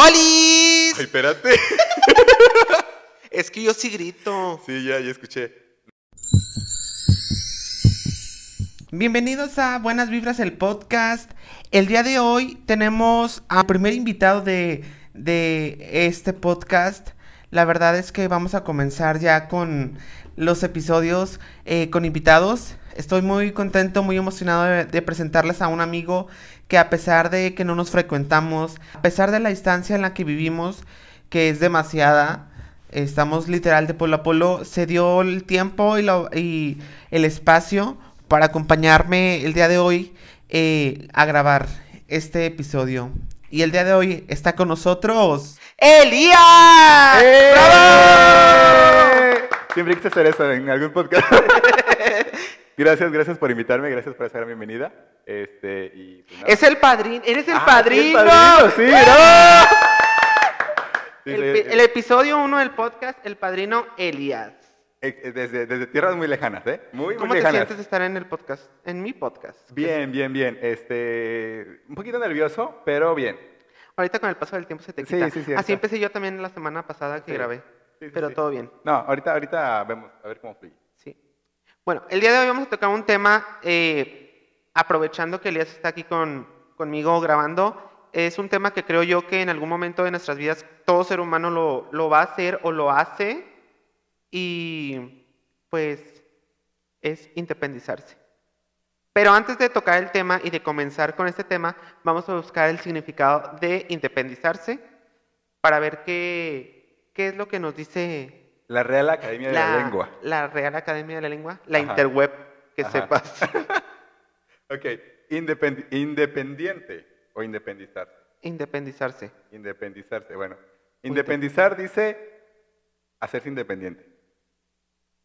¡Oli! Ay, espérate. Es que yo sí grito. Sí, ya, ya escuché. Bienvenidos a Buenas Vibras, el podcast. El día de hoy tenemos al primer invitado de, de este podcast. La verdad es que vamos a comenzar ya con los episodios eh, con invitados. Estoy muy contento, muy emocionado de, de presentarles a un amigo que a pesar de que no nos frecuentamos, a pesar de la distancia en la que vivimos, que es demasiada, estamos literal de polo a polo, se dio el tiempo y, lo- y el espacio para acompañarme el día de hoy eh, a grabar este episodio. Y el día de hoy está con nosotros Elías. ¡Eh! ¡Bravo! Siempre quise hacer eso en algún podcast. gracias, gracias por invitarme, gracias por hacer la bienvenida. Este, y pues nada. Es el padrino, eres el Ah, sí, padrino. el padrino, sí. Sí, El, sí, pi- el episodio 1 del podcast, el padrino Elías. eh, eh, desde, desde tierras muy lejanas, ¿eh? Muy, muy ¿Cómo te sientes de estar en el podcast? En mi podcast. Bien, bien, bien. Este, un poquito nervioso, pero bien. Ahorita con el paso del tiempo se te Sí, quita. sí, cierto. Así empecé yo también la semana pasada que Sí. grabé. Sí, sí, pero sí. todo bien. No, ahorita, ahorita vemos, a ver cómo fluye. Bueno, el día de hoy vamos a tocar un tema, eh, aprovechando que Elías está aquí con, conmigo grabando. Es un tema que creo yo que en algún momento de nuestras vidas todo ser humano lo, lo va a hacer o lo hace. Y pues es independizarse. Pero antes de tocar el tema y de comenzar con este tema, vamos a buscar el significado de independizarse para ver qué, qué es lo que nos dice La Real Academia de la, Lengua. la Real Academia de la Lengua, la Ajá. interweb, que Ajá. sepas. Ok, Independ- independiente o independizarse. Independizarse. Independizarse, bueno. Independizar dice hacerse independiente.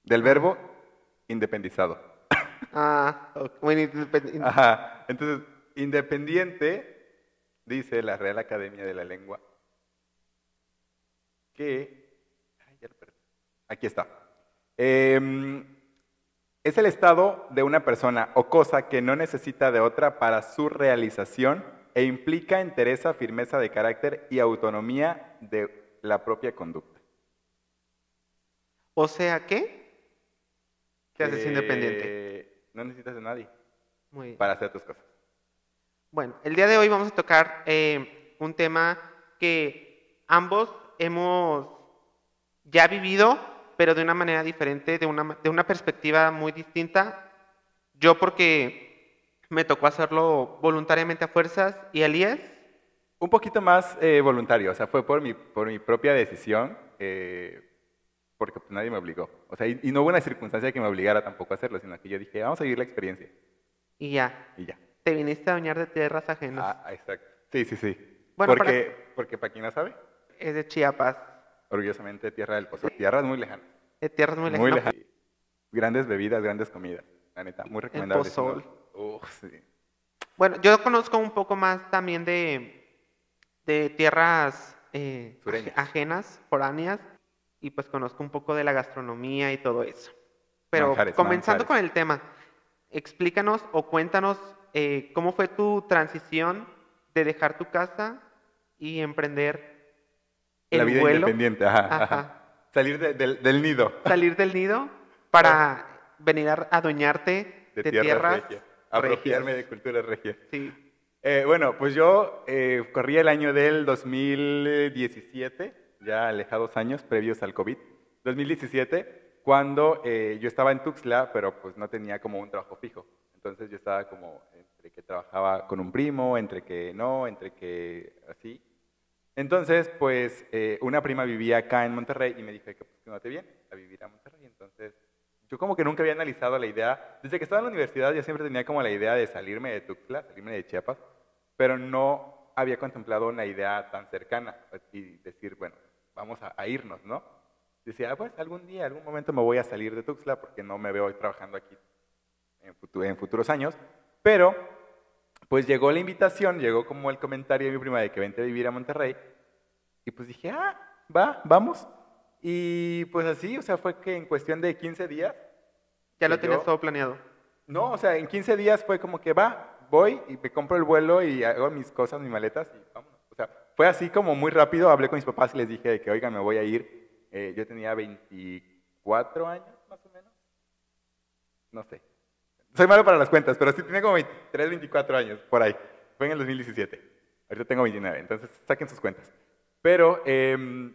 Del verbo independizado. Ah, ok, bueno, independ- ind- Ajá. Entonces, independiente, dice la Real Academia de la Lengua, que... Ay, ya lo perdí. Aquí está. Em, es el estado de una persona o cosa que no necesita de otra para su realización e implica entereza, firmeza de carácter y autonomía de la propia conducta. O sea que te haces Eh, independiente. No necesitas de nadie Muy bien. para hacer tus cosas. Bueno, el día de hoy vamos a tocar eh, un tema que ambos hemos ya vivido, pero de una manera diferente, de una, de una perspectiva muy distinta. Yo porque me tocó hacerlo voluntariamente a fuerzas y Elías Un poquito más eh, voluntario, o sea, fue por mi, por mi propia decisión, eh, porque pues, nadie me obligó. O sea, y, y no hubo una circunstancia que me obligara tampoco a hacerlo, sino que yo dije, vamos a vivir la experiencia. y ya. Y ya. Te viniste a bañar de tierras ajenas. Ah, exacto. Sí, sí, sí. Bueno, porque, porque para quien no sabe, Es de Chiapas. Orgullosamente tierra del pozo. Tierras muy lejanas. De tierras muy Muy lejanas. lejanas. Grandes bebidas, grandes comidas. La neta, muy recomendable. no- pozol. Sí. Bueno, yo conozco un poco más también de, de tierras eh, ajenas, foráneas, y pues conozco un poco de la gastronomía y todo eso. Pero Manjares, comenzando manjares. con el tema, explícanos o cuéntanos eh, cómo fue tu transición de dejar tu casa y emprender el La vida vuelo, independiente, ajá, Ajá. ajá. Salir de- del, del nido. salir del nido para venir a adueñarte De, de, tierras, tierras regias. Apropiarme de cultura regia. Sí. Eh, bueno, pues yo eh, corrí el año del 2017, ya alejados años previos al COVID. 2017, cuando eh, yo estaba en Tuxtla, pero pues no tenía como un trabajo fijo. Entonces yo estaba como entre que trabajaba con un primo, entre que no, entre que así. Entonces, pues eh, una prima vivía acá en Monterrey y me dijo que pues no te bien a vivir a Monterrey. Entonces, yo como que nunca había analizado la idea. Desde que estaba en la universidad yo siempre tenía como la idea de salirme de Tuxtla, salirme de Chiapas, pero no había contemplado una idea tan cercana y decir, bueno, vamos a, irnos, ¿no? Decía, "Ah, pues algún día, algún momento me voy a salir de Tuxtla porque no me veo trabajando aquí en futuros años, pero pues llegó la invitación, llegó como el comentario de mi prima de que vente a vivir a Monterrey, y pues dije, ah, va, vamos. Y pues así, o sea, fue que en cuestión de 15 días, Ya lo tenías yo- todo planeado. no, o sea, en 15 días fue como que va, voy y me compro el vuelo y hago mis cosas, mis maletas y vámonos. O sea, fue así como muy rápido. Hablé con mis papás y les dije que, oigan, me voy a ir. Eh, yo tenía 24 años, más o menos. No sé. Soy malo para las cuentas, pero sí tenía como 23, 24 años, por ahí. Fue en el 2017. Ahorita tengo 29, entonces saquen sus cuentas. Pero em,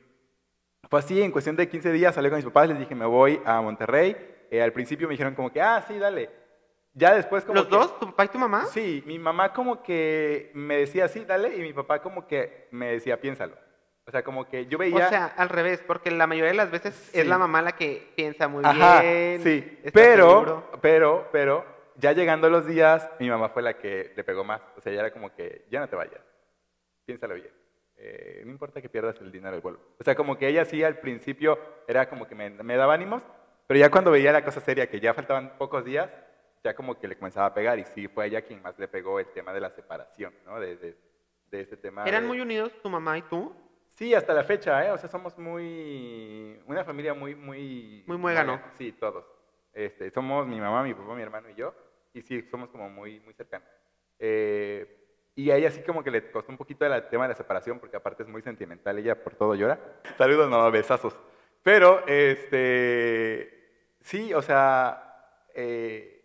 fue así, en cuestión de 15 días salí con mis papás, les dije, me voy a Monterrey. Eh, al principio me dijeron como que, ah, sí, dale. Ya después como ¿Los dos? ¿Tu papá y tu mamá? Sí, mi mamá como que me decía, sí, dale, y mi papá como que me decía, piénsalo. O sea, como que yo veía... O sea, al revés, porque la mayoría de las veces es la mamá la que piensa muy Ajá, bien. Sí, pero, pero, pero, ya llegando los días, mi mamá fue la que le pegó más. O sea, ya era como que, ya no te vayas, piénsalo bien. Eh, no importa que pierdas el dinero del vuelo. O sea, como que ella sí al principio era como que me, me daba ánimos, pero ya cuando veía la cosa seria, que ya faltaban pocos días, ya como que le comenzaba a pegar y sí fue ella quien más le pegó el tema de la separación, ¿no? De, de, de ese tema. ¿Eran de- muy unidos tu mamá y tú? Sí, hasta la fecha, ¿eh? O sea, somos muy... Una familia muy, muy... Muy muégano. Sí, todos. Este, somos mi mamá, mi papá, mi hermano y yo. Y sí, somos como muy, muy cercanos. Eh, y a ella sí como que le costó un poquito el tema de la separación, porque aparte es muy sentimental, ella por todo llora. Saludos, no, besazos. Pero, este... Sí, o sea... eh,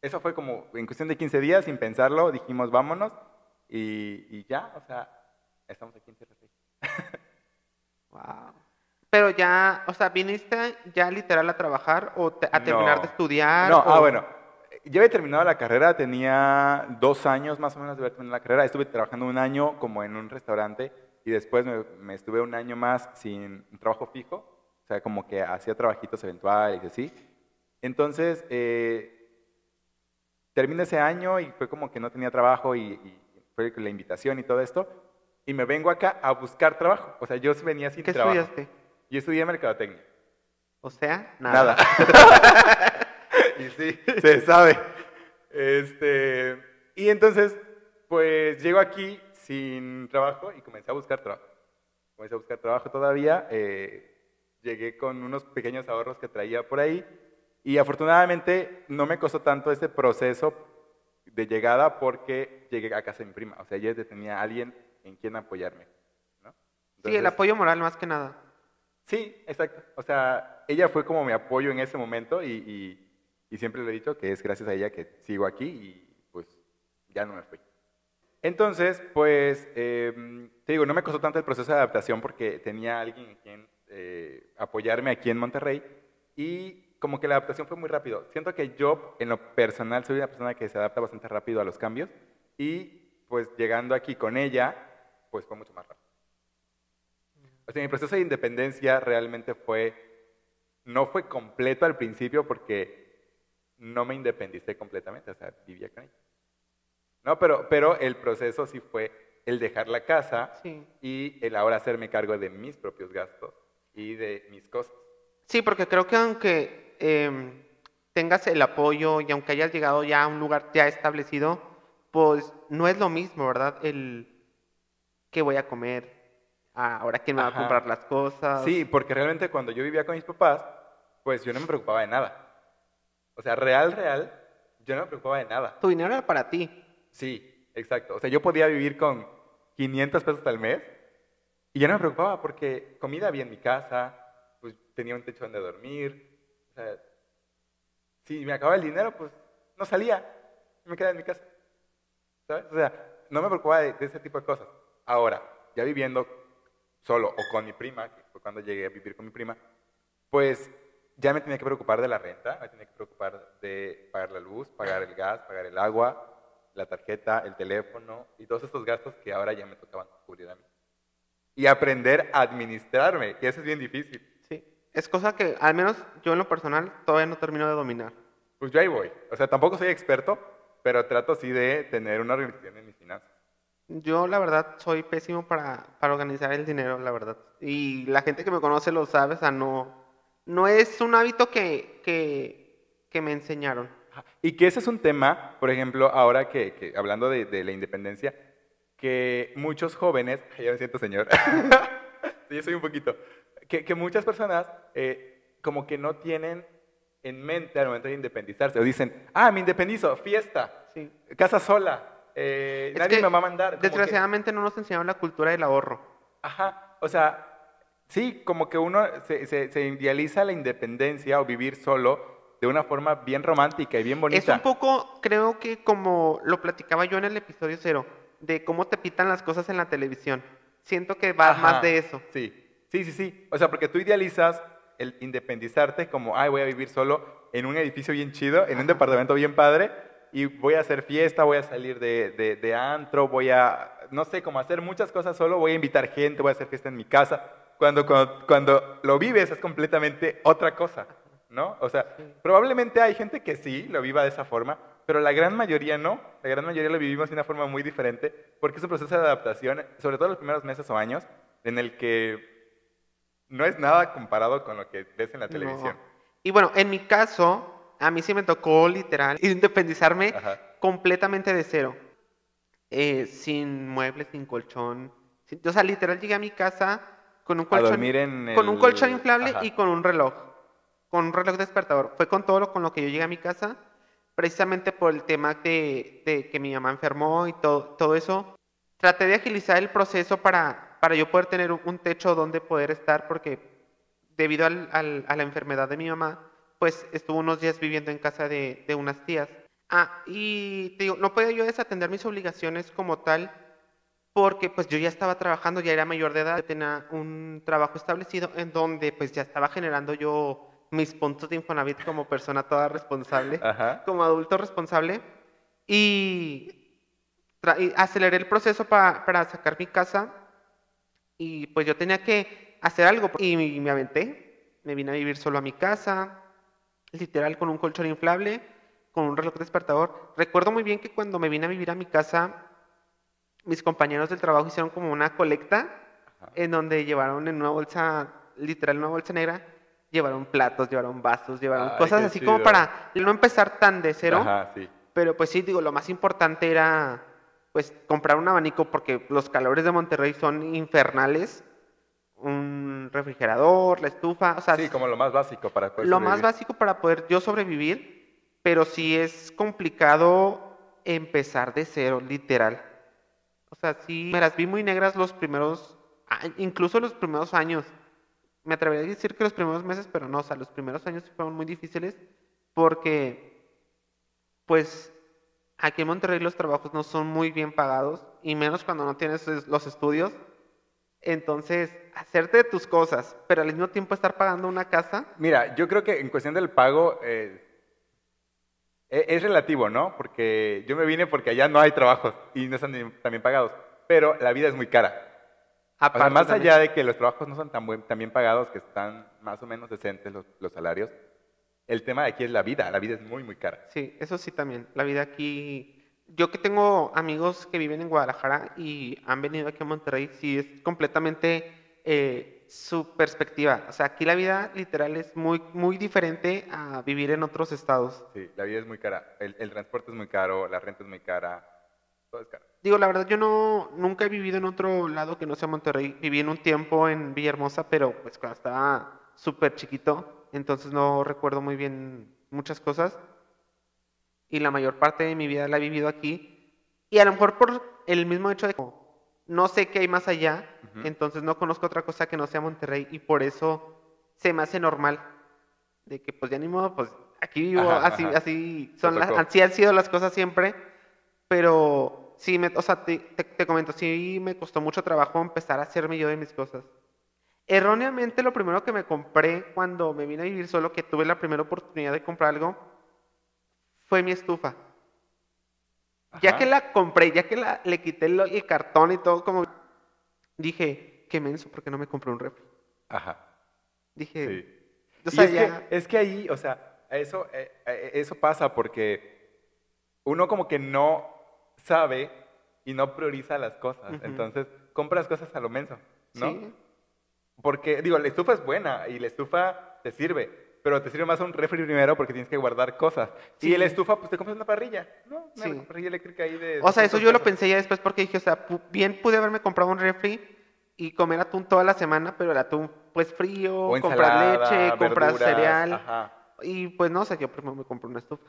eso fue como en cuestión de 15 días, sin pensarlo, dijimos vámonos. Y, y ya, o sea, estamos aquí en Tierra. Wow. Pero ya, o sea, ¿viniste ya literal a trabajar o te- a terminar No. de estudiar? No, o- ah, bueno. Yo había terminado la carrera, tenía dos años más o menos de haber terminado la carrera. Estuve trabajando un año como en un restaurante y después me, me estuve un año más sin un trabajo fijo. O sea, como que hacía trabajitos eventuales y así. Entonces, eh, terminé ese año y fue como que no tenía trabajo y, y fue la invitación y todo esto. Y me vengo acá a buscar trabajo. O sea, yo venía sin ¿Qué trabajo. estudiaste? Yo estudié mercadotecnia. O sea, nada. Nada. y sí, se sabe. Este, y entonces, pues llego aquí sin trabajo y comencé a buscar trabajo. Comencé a buscar trabajo todavía. eh, llegué con unos pequeños ahorros que traía por ahí. Y afortunadamente no me costó tanto ese proceso de llegada porque llegué a casa de mi prima. O sea, ella tenía alguien en quien apoyarme. ¿no? Sí, el Entonces- apoyo moral más que nada. Sí, exacto. O sea, ella fue como mi apoyo en ese momento y, y- y siempre le he dicho que es gracias a ella que sigo aquí y pues ya no me fui. Entonces, pues, eh, te digo, no me costó tanto el proceso de adaptación porque tenía alguien en quien eh, apoyarme aquí en Monterrey y como que la adaptación fue muy rápido. Siento que yo, en lo personal, soy una persona que se adapta bastante rápido a los cambios y pues llegando aquí con ella, pues fue mucho más rápido. O sea, mi proceso de independencia realmente fue, no fue completo al principio porque no me independicé completamente, o sea, vivía con ella. No, pero, pero el proceso sí fue el dejar la casa Sí. y el ahora hacerme cargo de mis propios gastos y de mis cosas. Sí, porque creo que aunque em, tengas el apoyo y aunque hayas llegado ya a un lugar ya establecido, pues no es lo mismo, ¿verdad? El qué voy a comer, ah, ahora quién me va a comprar las cosas. Sí, porque realmente cuando yo vivía con mis papás, pues yo no me preocupaba de nada. O sea, real, real, yo no me preocupaba de nada. Tu dinero era para ti. Sí, exacto. O sea, yo podía vivir con 500 pesos al mes y ya no me preocupaba porque comida había en mi casa, pues tenía un techo donde dormir. O sea, si me acababa el dinero, pues no salía, me quedaba en mi casa. ¿Sabes? O sea, no me preocupaba de, de ese tipo de cosas. Ahora, ya viviendo solo o con mi prima, que fue cuando llegué a vivir con mi prima, pues ya me tenía que preocupar de la renta, me tenía que preocupar de pagar la luz, pagar el gas, pagar el agua, la tarjeta, el teléfono y todos estos gastos que ahora ya me tocaban cubrir a mí. Y aprender a administrarme, que eso es bien difícil. Sí. Es cosa que al menos yo en lo personal todavía no termino de dominar. Pues yo ahí voy. O sea, tampoco soy experto, pero trato sí de tener una organización en mis finanzas. Yo la verdad soy pésimo para, para organizar el dinero, la verdad. Y la gente que me conoce lo sabe, o sea, no, no es un hábito que, que, que me enseñaron. Y que ese es un tema, por ejemplo, ahora que, que hablando de, de la independencia, que muchos jóvenes, ya me siento señor, yo soy un poquito, que, que muchas personas eh, como que no tienen en mente al momento de independizarse, o dicen, ah, me independizo, fiesta, Sí. casa sola, eh, nadie me va a mandar. que- Desgraciadamente no nos enseñaron la cultura del ahorro. Ajá, o sea, sí, como que uno se, se- se idealiza la independencia o vivir solo de una forma bien romántica y bien bonita. Es un poco, creo que como lo platicaba yo en el episodio cero, de cómo te pitan las cosas en la televisión. Siento que va Ajá, más de eso. Sí, sí, sí, sí. O sea, porque tú idealizas el independizarte como, ay, voy a vivir solo en un edificio bien chido, en un departamento bien padre, y voy a hacer fiesta, voy a salir de, de, de antro, voy a, no sé, como hacer muchas cosas solo, voy a invitar gente, voy a hacer fiesta en mi casa. Cuando, cuando, cuando lo vives es completamente otra cosa, ¿no? O sea, probablemente hay gente que sí lo viva de esa forma, pero la gran mayoría no. La gran mayoría lo vivimos de una forma muy diferente, porque es un proceso de adaptación, sobre todo los primeros meses o años, en el que no es nada comparado con lo que ves en la No. televisión. Y bueno, en mi caso, a mí sí me tocó literal independizarme Ajá. completamente de cero. Eh, sin muebles, sin colchón. sin- o sea, literal llegué a mi casa con un colchón, en con un el- colchón inflable Ajá. y con un reloj. Con un reloj despertador. Fue con todo lo con lo que yo llegué a mi casa. Precisamente por el tema de, de que mi mamá enfermó y todo, todo eso. Traté de agilizar el proceso para, para yo poder tener un, un techo donde poder estar porque debido al- al- a la enfermedad de mi mamá, pues estuvo unos días viviendo en casa de, de unas tías. Ah, y te digo, no podía yo desatender mis obligaciones como tal, porque pues yo ya estaba trabajando, ya era mayor de edad, tenía un trabajo establecido en donde pues ya estaba generando yo mis puntos de Infonavit como persona toda responsable, Ajá. como adulto responsable, y, y aceleré el proceso pa- para sacar mi casa, y pues yo tenía que hacer algo, y me aventé, me vine a vivir solo a mi casa, literal con un colchón inflable, con un reloj despertador. Recuerdo muy bien que cuando me vine a vivir a mi casa, mis compañeros del trabajo hicieron como una colecta Ajá. en donde llevaron en una bolsa, literal una bolsa negra, llevaron platos, llevaron vasos, llevaron Ay, cosas así como para no empezar tan de cero. Ajá, sí. Pero pues sí, digo, lo más importante era pues comprar un abanico porque los calores de Monterrey son infernales. Un refrigerador, la estufa, o sea, Sí, como lo más básico para poder lo más sobrevivir. básico para poder yo sobrevivir, pero sí es complicado empezar de cero, literal. O sea, sí, me las vi muy negras los primeros, a- incluso los primeros años. Me atrevería a decir que los primeros meses, pero no, o sea, los primeros años fueron muy difíciles porque, pues, aquí en Monterrey los trabajos no son muy bien pagados, y menos cuando no tienes es- los estudios. Entonces, hacerte tus cosas, pero al mismo tiempo estar pagando una casa, Mira, yo creo que en cuestión del pago eh, e- es relativo, ¿no? Porque yo me vine porque allá no hay trabajos y no están bien pagados, pero la vida es muy cara. O sea, más también- allá de que los trabajos no son tan, buen- tan bien pagados, que están más o menos decentes los, los salarios, el tema de aquí es la vida, la vida es muy, muy cara. Sí, eso sí también. La vida aquí. Yo que tengo amigos que viven en Guadalajara y han venido aquí a Monterrey, sí es completamente eh, su perspectiva. O sea, aquí la vida literal es muy, muy diferente a vivir en otros estados. Sí, la vida es muy cara, el, el transporte es muy caro, la renta es muy cara, todo es caro. Digo, la verdad, yo no nunca he vivido en otro lado que no sea Monterrey. Viví en un tiempo en Villahermosa, pero pues cuando estaba súper chiquito, entonces no recuerdo muy bien muchas cosas. Y la mayor parte de mi vida la he vivido aquí. Y a lo mejor por el mismo hecho de que no sé qué hay más allá, entonces no conozco otra cosa que no sea Monterrey y por eso se me hace normal de que pues ya ni modo, pues aquí vivo, Ajá, así, ajá. así son las, así han sido las cosas siempre, pero sí, me, o sea, te, te- te comento, sí me costó mucho trabajo empezar a hacerme yo de mis cosas. Erróneamente, lo primero que me compré cuando me vine a vivir solo, que tuve la primera oportunidad de comprar algo, fue mi estufa. Ya que la compré, ya que la, le quité el, el cartón y todo, como dije, qué menso, porque no me compré un refri? Ajá. Dije, Sí. es, que, es que ahí, o sea, eso, eh, eh, eso pasa porque uno como que no sabe y no prioriza las cosas. Ujú. Entonces, compras cosas a lo menso, ¿no? sí, Porque, digo, la estufa es buena y la estufa te sirve, pero te sirve más un refri primero porque tienes que guardar cosas. Sí. Y la estufa, pues te compras una parrilla, ¿no? Una Sí. parrilla eléctrica ahí de... O sea, eso 200 yo lo pensé ya después porque dije, o sea, bien pude haberme comprado un refri y comer atún toda la semana, pero el atún pues frío, O comprar leche, comprar cereal. Ajá. Y pues no, o sea, yo primero me compré una estufa.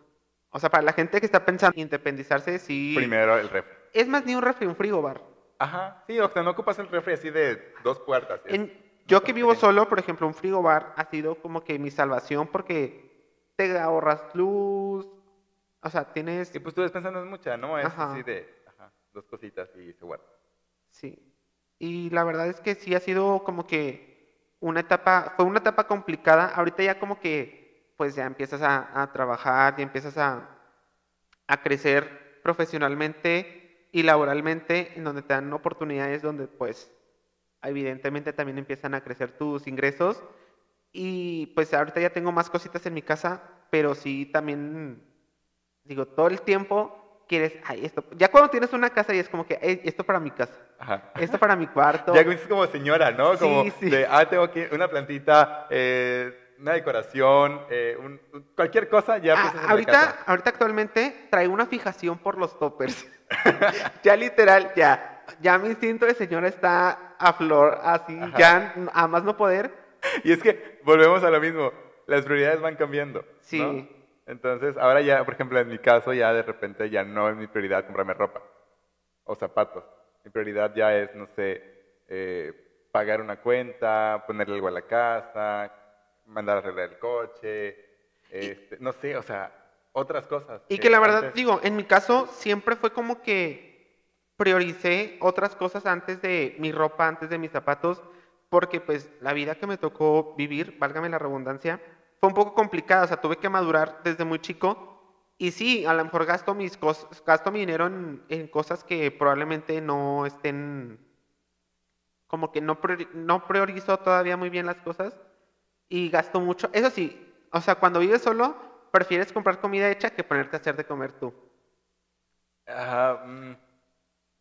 O sea, para la gente que está pensando en independizarse, sí. Primero el refri. Es más ni un refri, un frigobar. Ajá, sí, o sea, no ocupas el refri así de dos puertas. En- yo que vivo solo, por ejemplo, un frigobar ha sido como que mi salvación porque te ahorras luz. O sea, tienes... Y pues tu despensa no es mucha, ¿no? Es Ajá. así de, ajá, dos cositas y se guarda. Sí. Y la verdad es que sí ha sido como que una etapa, fue una etapa complicada. Ahorita ya como que pues ya empiezas a, a trabajar, ya empiezas a, a crecer profesionalmente y laboralmente, en donde te dan oportunidades donde pues evidentemente también empiezan a crecer tus ingresos. Y pues ahorita ya tengo más cositas en mi casa, pero sí también, digo, todo el tiempo quieres, ay, esto, ya cuando tienes una casa y es como que, "Ey, esto para mi casa. Ajá. Esto para mi cuarto. Ya dices como señora, ¿no? Como sí. de, ah, tengo aquí una plantita, eh, una decoración, eh, un- cualquier cosa, ya Ah, en la ahorita, casa. ahorita actualmente traigo una fijación por los toppers. ya literal, ya. Ya mi instinto de señora está a flor, así, Ajá. ya a más no poder. Y es que volvemos a lo mismo, las prioridades van cambiando. ¿no? Sí. Entonces, ahora ya, por ejemplo, en mi caso, ya de repente ya no es mi prioridad comprarme ropa o zapatos. Mi prioridad ya es, no sé, eh, pagar una cuenta, ponerle algo a la casa, mandar a arreglar el coche, este, no sé, o sea, otras cosas. Y que la verdad, antes- digo, en mi caso siempre fue como que prioricé otras cosas antes de mi ropa, antes de mis zapatos, porque pues la vida que me tocó vivir, válgame la redundancia, fue un poco complicada, o sea, tuve que madurar desde muy chico. Y sí, a lo mejor gasto mis cosas, mi dinero en, en cosas que probablemente no estén, como que no, no priorizo todavía muy bien las cosas y gasto mucho. Eso sí, o sea, cuando vives solo, prefieres comprar comida hecha que ponerte a hacer de comer tú. Mm,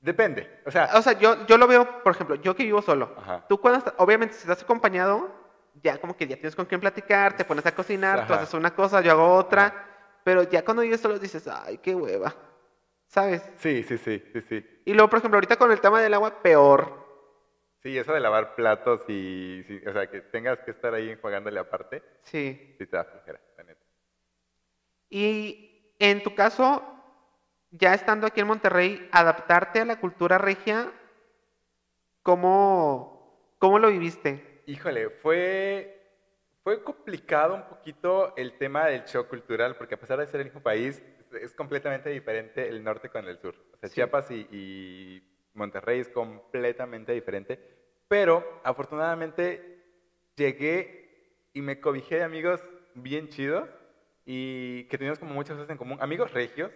depende, o sea, O sea, yo, yo lo veo, por ejemplo, yo que vivo solo. Ajá. Tú cuando, estás- obviamente, si estás acompañado, ya como que ya tienes con quién platicar, te pones a cocinar, tú haces una cosa, yo hago otra, Ajá. pero ya cuando vives solo dices, ay, qué hueva, ¿sabes? sí, sí, sí, sí, sí. Y luego, por ejemplo, ahorita con el tema del agua, peor. Sí, eso de lavar platos y, sí, o sea, que tengas que estar ahí enjuagándole aparte, Sí. sí te da flojera, la neta. Y en tu caso, ya estando aquí en Monterrey, adaptarte a la cultura regia, ¿cómo, cómo lo viviste? Híjole, fue, fue complicado un poquito el tema del shock cultural, porque a pesar de ser el mismo país, es, es completamente diferente el norte con el sur. O sea, Sí. Chiapas y, y Monterrey es completamente diferente, pero afortunadamente llegué y me cobijé de amigos bien chidos y que teníamos como muchas cosas en común. Amigos regios,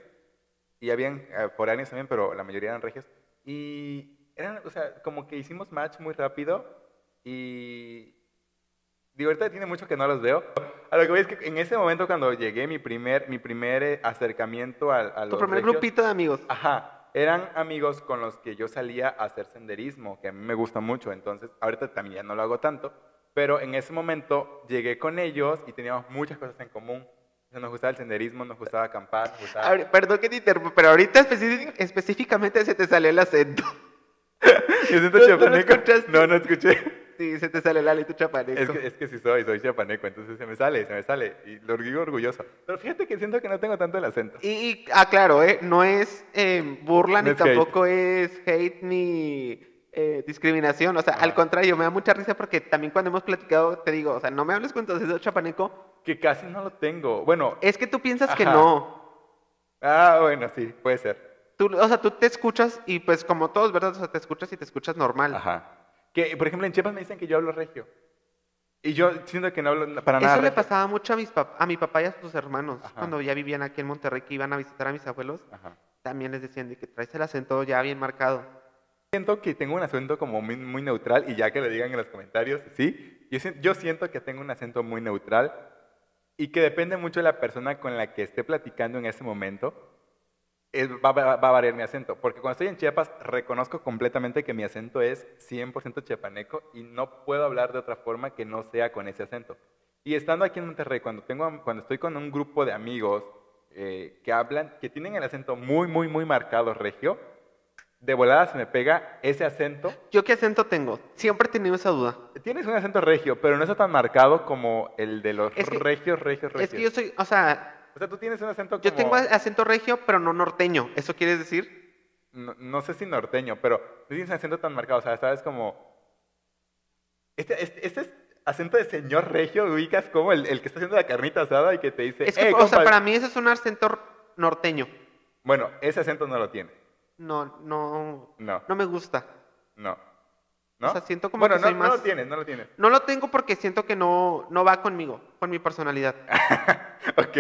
y habían eh, foráneos también, pero la mayoría eran regios. Y eran, o sea, como que hicimos match muy rápido y... Digo, ahorita tiene mucho que no los veo. A lo que voy es que en ese momento cuando llegué, mi primer, mi primer eh, acercamiento a, a Tu primer regios- grupito de amigos. Ajá, eran amigos con los que yo salía a hacer senderismo, que a mí me gusta mucho, entonces ahorita también ya no lo hago tanto, pero en ese momento llegué con ellos y teníamos muchas cosas en común. Nos gustaba el senderismo, nos gustaba acampar, nos gustaba... Perdón que te interrumpa, pero ahorita específicamente se te salió el acento. ¿Yo siento ¿No- no chapaneco? No, no escuché. Sí, se te sale el alito chapaneco. Es que, es que sí soy, soy chapaneco, entonces se me sale, se me sale, y lo digo orgulloso. Pero fíjate que siento que no tengo tanto el acento. Y, y, ah, claro, ¿eh? no es eh, burla No ni es hate. tampoco es hate ni eh, discriminación. O sea, al contrario, me da mucha risa porque también cuando hemos platicado te digo, o sea, no me hables con tu acento chapaneco. Que casi no lo tengo. Bueno, Es que tú piensas que no. ah, bueno, sí, puede ser. Tú, o sea, tú te escuchas y pues como todos, ¿verdad? O sea, te escuchas y te escuchas normal. Ajá. Que, por ejemplo, en Chiapas me dicen que yo hablo regio. Y yo siento que no hablo para nada Eso le pasaba mucho a, mis pap- a mi papá y a sus hermanos. Ajá. Cuando ya vivían aquí en Monterrey, que iban a visitar a mis abuelos, Ajá. también les decían de que traes el acento ya bien marcado. Siento que tengo un acento como muy, muy neutral y ya que lo digan en los comentarios, sí. Yo, yo siento que tengo un acento muy neutral y que depende mucho de la persona con la que esté platicando en ese momento. es- va, va- va a variar mi acento. Porque cuando estoy en Chiapas reconozco completamente que mi acento es 100% chiapaneco y no puedo hablar de otra forma que no sea con ese acento. Y estando aquí en Monterrey, cuando, tengo, cuando estoy con un grupo de amigos eh, que hablan, que tienen el acento muy, muy, muy marcado regio, de volada se me pega ese acento. ¿Yo qué acento tengo? Siempre he tenido esa duda. Tienes un acento regio, pero no está tan marcado como el de los Es que- regios, regios, regios. Es que yo soy, o sea, O sea, tú tienes un acento como... yo tengo acento regio, pero no norteño. ¿Eso quieres decir? no, no sé si norteño, pero no tienes un acento tan marcado, o sea, sabes como... Este, este, este es acento de señor regio, ubicas como el, el que está haciendo la carnita asada y que te dice... Es que, "Eh, o sea, compa". para mí ese es un acento norteño. Bueno, ese acento no lo tiene. No, no, No, no me gusta. no. ¿No? O sea, siento como bueno, que no, soy no más- lo tienes, no lo tienes. No lo tengo porque siento que no, no va conmigo, con mi personalidad. ok,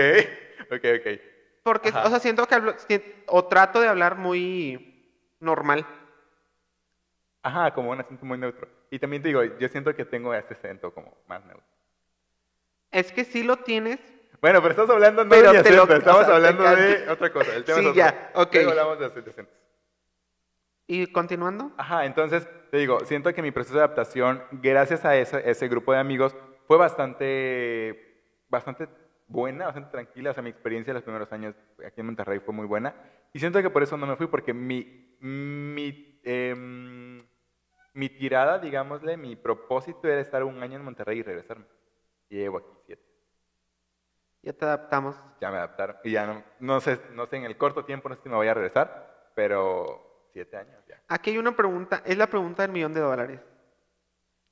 ok, ok. Porque, Ajá. o sea, siento que hablo, o trato de hablar muy normal. Ajá, como un acento muy neutro. Y también te digo, yo siento que tengo este acento como más neutro. Es que sí lo tienes. Bueno, pero estamos hablando no Pero de te lo- acento, o estamos sea, hablando de otra cosa. El tema Sí, es otro. ya, ok. Luego hablamos de acentos. Y continuando. Ajá, entonces te digo, siento que mi proceso de adaptación, gracias a ese, ese grupo de amigos, fue bastante, bastante buena, bastante tranquila. O sea, mi experiencia en los primeros años aquí en Monterrey fue muy buena. Y siento que por eso no me fui, porque mi, mi, em, mi tirada, digámosle, mi propósito era estar un año en Monterrey y regresarme. Y llevo aquí siete. Ya te adaptamos. Ya me adaptaron. Y ya no, no sé, no sé, en el corto tiempo no sé si me voy a regresar, pero siete años ya. Aquí hay una pregunta, es la pregunta del millón de dólares.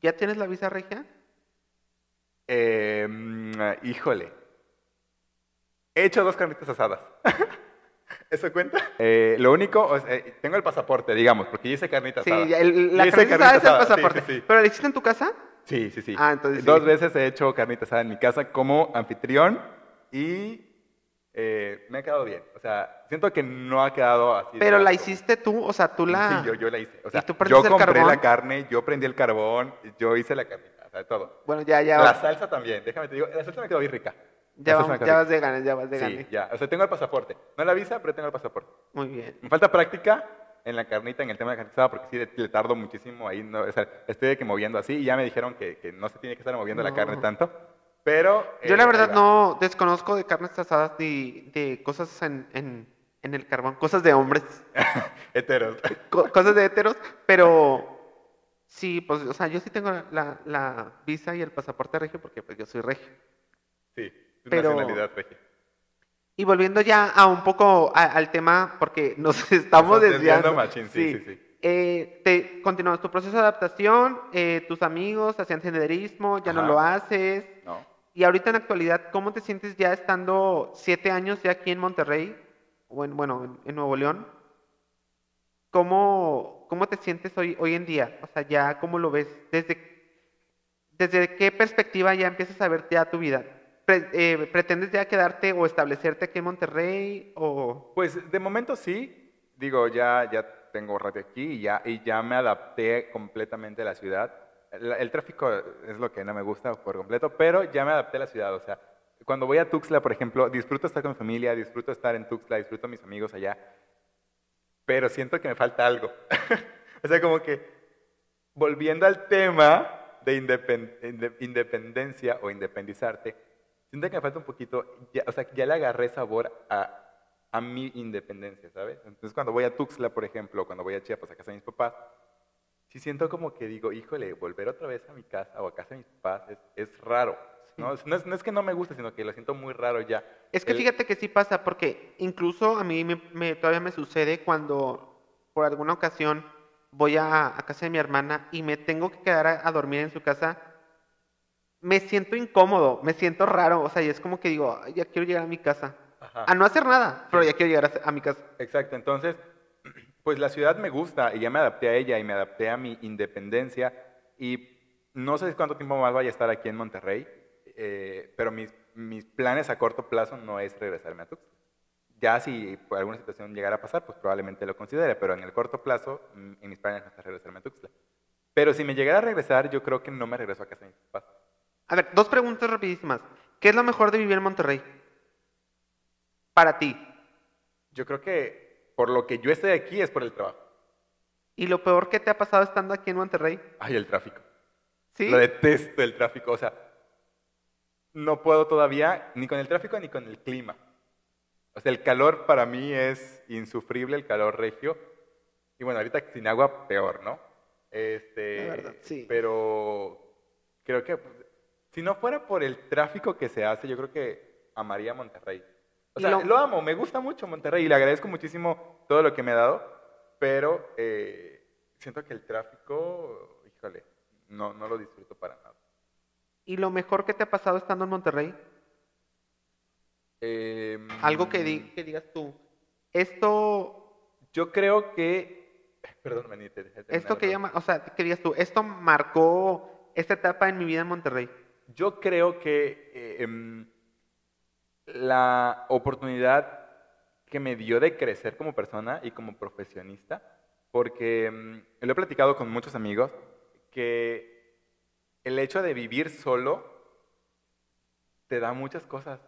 ¿Ya tienes la visa regia? Eh, mm, híjole. He hecho dos carnitas asadas. ¿Eso cuenta? Eh, lo único, eh, tengo el pasaporte, digamos, porque yo hice carnita Sí, asada. la Yo carnita asada es el pasaporte. Sí, sí, ¿Pero la hiciste en tu casa? sí. sí, sí. Ah, entonces. Dos veces he hecho carnita asada en mi casa como anfitrión y eh, me ha quedado bien. O sea, siento que no ha quedado así. Pero la hiciste tú, o sea, tú la... Sí, yo, yo la hice. O sea, tú prendiste yo compré carbón? la carne, yo prendí el carbón, yo hice la carnita, o sea, todo. Bueno, ya, ya, La salsa también, déjame te digo, la salsa me quedó bien rica. ya, vamos- ya vas de ganas, ya vas de Sí, ganas. ya. O sea, tengo el pasaporte. No la visa, pero tengo el pasaporte. Muy bien. Me falta práctica en la carnita, en el tema de la carnita porque sí le, tardo muchísimo ahí. No, o sea, estoy de que moviendo así y ya me dijeron que, que no se tiene que estar moviendo la carne tanto. Pero. Yo eh, la verdad no desconozco de carnes asadas ni de cosas en, en, en el carbón, cosas de hombres, Heteros. co- cosas de heteros, pero sí, pues, o sea, yo sí tengo la, la visa y el pasaporte regio porque pues yo soy regio. Sí, Pero- nacionalidad regia. Y volviendo ya a un poco a- al tema, porque nos estamos desviando. machín, sí, sí, sí. Eh, te, continuamos tu proceso de adaptación, eh, tus amigos hacían senderismo, ya no Ajá. lo haces. No. Y ahorita en la actualidad, ¿cómo te sientes ya estando siete años ya aquí en Monterrey? O en, bueno, en, Nuevo León. ¿Cómo, ¿Cómo te sientes hoy, hoy en día? O sea, ya, ¿cómo lo ves? ¿Desde, desde qué perspectiva ya empiezas a ver ya tu vida? Pre- eh, ¿Pretendes ya quedarte o establecerte aquí en Monterrey? O... Pues de momento sí. Digo, ya, ya tengo rato aquí y ya, y ya me adapté completamente a la ciudad. El, tráfico es lo que no me gusta por completo, pero ya me adapté a la ciudad. O sea, cuando voy a Tuxtla, por ejemplo, disfruto estar con mi familia, disfruto estar en Tuxtla, disfruto a mis amigos allá, pero siento que me falta algo. o sea, como que volviendo al tema de independ- inde- independencia o independizarte, siento que me falta un poquito, ya, o sea, ya le agarré sabor a, a mi independencia, ¿sabes? Entonces cuando voy a Tuxtla, por ejemplo, cuando voy a Chiapas, a casa de mis papás, sí siento como que digo, híjole, volver otra vez a mi casa o a casa de mis papás es, es raro. ¿no? No, es, no es que no me guste, sino que lo siento muy raro ya. Es que El- fíjate que sí pasa, porque incluso a mí me, me- todavía me sucede cuando por alguna ocasión voy a, a casa de mi hermana y me tengo que quedar a, a dormir en su casa, me siento incómodo, me siento raro, o sea, y es como que digo, "Ay, ya quiero llegar a mi casa. Ajá. A no hacer nada, pero ya quiero llegar a, a mi casa. Exacto, entonces, pues la ciudad me gusta y ya me adapté a ella y me adapté a mi independencia y no sé cuánto tiempo más vaya a estar aquí en Monterrey, eh, pero mis, mis planes a corto plazo no es regresarme a Tuxtla. Ya si por alguna situación llegara a pasar, pues probablemente lo considere, pero en el corto plazo, mm, en mis planes no está regresarme a Tuxtla. Pero si me llegara a regresar, yo creo que no me regreso a casa de mis papás. A ver, dos preguntas rapidísimas. ¿Qué es lo mejor de vivir en Monterrey? Para ti. Yo creo que por lo que yo estoy aquí es por el trabajo. ¿Y lo peor que te ha pasado estando aquí en Monterrey? Ay, el tráfico. ¿Sí? Lo detesto el tráfico. O sea, no puedo todavía ni con el tráfico ni con el clima. O sea, el calor para mí es insufrible, el calor regio. Y bueno, ahorita sin agua, peor, ¿no? Este, La verdad, sí. Pero creo que pues, si no fuera por el tráfico que se hace, yo creo que amaría Monterrey. O sea, lo- lo amo, me gusta mucho Monterrey y le agradezco muchísimo todo lo que me ha dado. pero eh, siento que el tráfico, híjole, no, no lo disfruto para nada. ¿Y lo mejor que te ha pasado estando en Monterrey? Em, Algo que, di- que digas tú. Esto, Yo creo que... Perdón, manita. terminar, esto que llama, o sea, que digas tú, esto marcó esta etapa en mi vida en Monterrey. Yo creo que eh, em, la oportunidad que me dio de crecer como persona y como profesionista, porque em, lo he platicado con muchos amigos, que el hecho de vivir solo te da muchas cosas.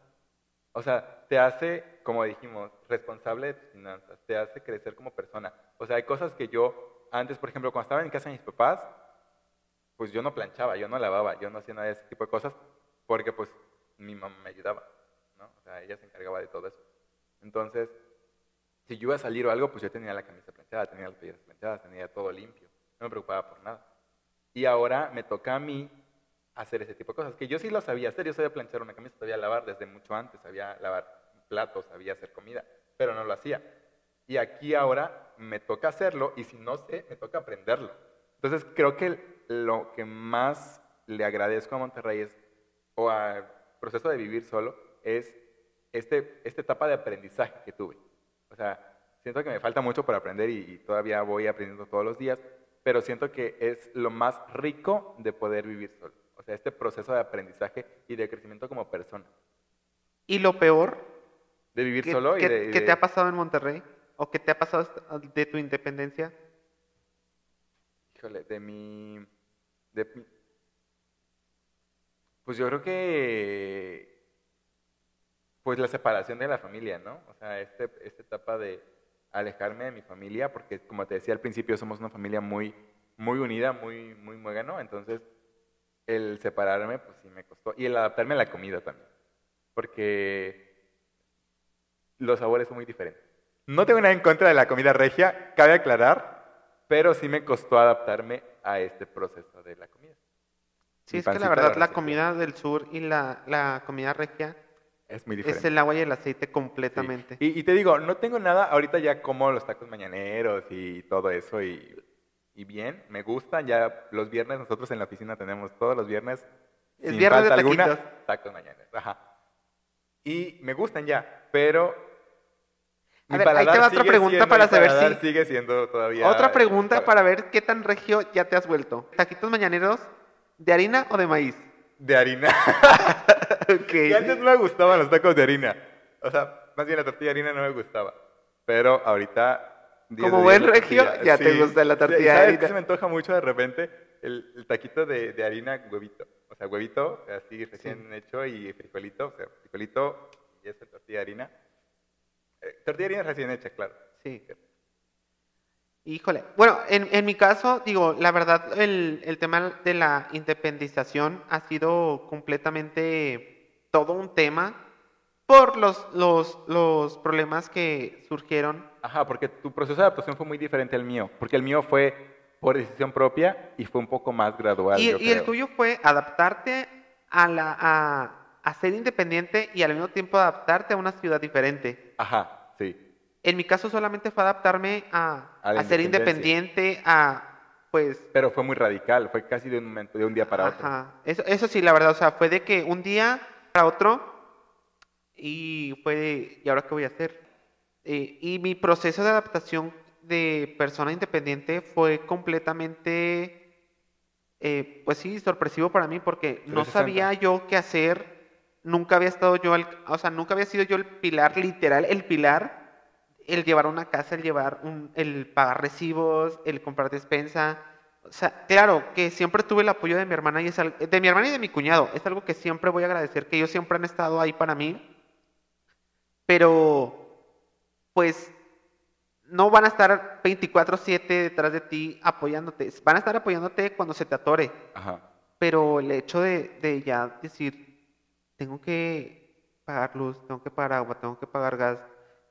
O sea, te hace, como dijimos, responsable de tus finanzas, te hace crecer como persona. O sea, hay cosas que yo antes, por ejemplo, cuando estaba en casa de mis papás, pues yo no planchaba, yo no lavaba, yo no hacía nada de ese tipo de cosas, porque pues mi mamá me ayudaba, ¿no? O sea, ella se encargaba de todo eso. Entonces, si yo iba a salir o algo, pues yo tenía la camisa planchada, tenía las playeras planchadas, tenía todo limpio, no me preocupaba por nada. Y ahora me toca a mí hacer ese tipo de cosas, que yo sí lo sabía hacer, yo sabía planchar una camisa, sabía lavar desde mucho antes, sabía lavar platos, sabía hacer comida, pero no lo hacía. Y aquí ahora me toca hacerlo y si no sé, me toca aprenderlo. Entonces creo que lo que más le agradezco a Monterrey es, o al proceso de vivir solo, es este, esta etapa de aprendizaje que tuve. O sea, siento que me falta mucho por aprender y, y todavía voy aprendiendo todos los días, pero siento que es lo más rico de poder vivir solo. O sea, este proceso de aprendizaje y de crecimiento como persona. ¿Y lo peor De vivir que, solo y que- de... y que de- te ha pasado en Monterrey? ¿O que te ha pasado hasta- de tu independencia? Híjole, de mi, de mi- Pues yo creo que... Pues la separación de la familia, ¿no? O sea, este, esta etapa de alejarme de mi familia, porque como te decía al principio, somos una familia muy, muy unida, muy, muy muégano, entonces el separarme, pues sí me costó. Y el adaptarme a la comida también, porque los sabores son muy diferentes. No tengo nada en contra de la comida regia, cabe aclarar, pero sí me costó adaptarme a este proceso de la comida. Sí, Mi es que la verdad la comida del sur y la, la comida regia Es muy diferente. es el agua y el aceite Sí. completamente. Y, y te digo, no tengo nada, ahorita ya como los tacos mañaneros y todo eso y, y bien, me gustan, ya los viernes nosotros en la oficina tenemos todos los viernes, Es sin viernes de falta alguna, tacos mañaneros, ajá. Y me gustan ya, pero A ver, ahí te va otra pregunta siendo- para saber si- sigue siendo todavía... Otra pregunta para ver qué tan regio ya te has vuelto. ¿Taquitos mañaneros de harina o de maíz? De harina. Ok. Y antes no me gustaban los tacos de harina. O sea, más bien la tortilla de harina no me gustaba. Pero ahorita... 10 Como buen 10 la regio, ya te gusta la Sí, tortilla de ¿Sabes harina. se me antoja mucho de repente? El, el taquito de, de harina huevito. O sea, huevito así recién hecho y frijolito. O sea, frijolito y esa tortilla de harina. Eh, tortilla de harina recién hecha, claro. Sí. Híjole. Bueno, en, en mi caso, digo, la verdad, el, el tema de la independización ha sido completamente todo un tema por los, los, los problemas que surgieron. Ajá, porque tu proceso de adaptación fue muy diferente al mío. Porque el mío fue por decisión propia y fue un poco más gradual. Y, yo y el creo. tuyo fue adaptarte a, la, a, a ser independiente y al mismo tiempo adaptarte a una ciudad diferente. Ajá, sí. En mi caso solamente fue adaptarme a, A ser independiente, a pues Pero fue muy radical, fue casi de un momento, de un día para otro. Ajá. Eso, eso sí, la verdad, o sea, fue de que un día para otro y fue de, ¿y ahora qué voy a hacer? Eh, y mi proceso de adaptación de persona independiente fue completamente, eh, pues sí, sorpresivo para mí porque no 360. sabía yo qué hacer, nunca había estado yo, al- o sea, nunca había sido yo el pilar, literal, el pilar, el llevar una casa, el llevar un, el pagar recibos, el comprar despensa, o sea, claro que siempre tuve el apoyo de mi hermana y es de mi hermana y de mi cuñado. Es algo que siempre voy a agradecer, que ellos siempre han estado ahí para mí. Pero, pues, no van a estar 24/7 detrás de ti apoyándote. Van a estar apoyándote cuando se te atore. Ajá. Pero el hecho de, de ya decir, tengo que pagar luz, tengo que pagar agua, tengo que pagar gas,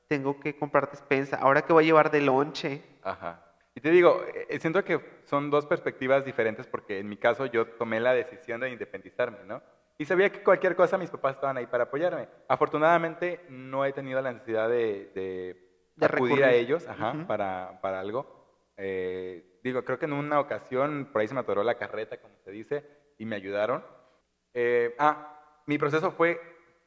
tengo que comprar despensa, ahora que voy a llevar de lonche. Ajá. Y te digo, eh, siento que son dos perspectivas diferentes porque en mi caso yo tomé la decisión de independizarme, ¿no? Y sabía que cualquier cosa mis papás estaban ahí para apoyarme. Afortunadamente no he tenido la necesidad de, de, De acudir a recurrir. ellos ajá, Ujú. para, para algo. Eh, digo, creo que en una ocasión por ahí se me atoró la carreta, como se dice, y me ayudaron. Eh, ah, mi proceso fue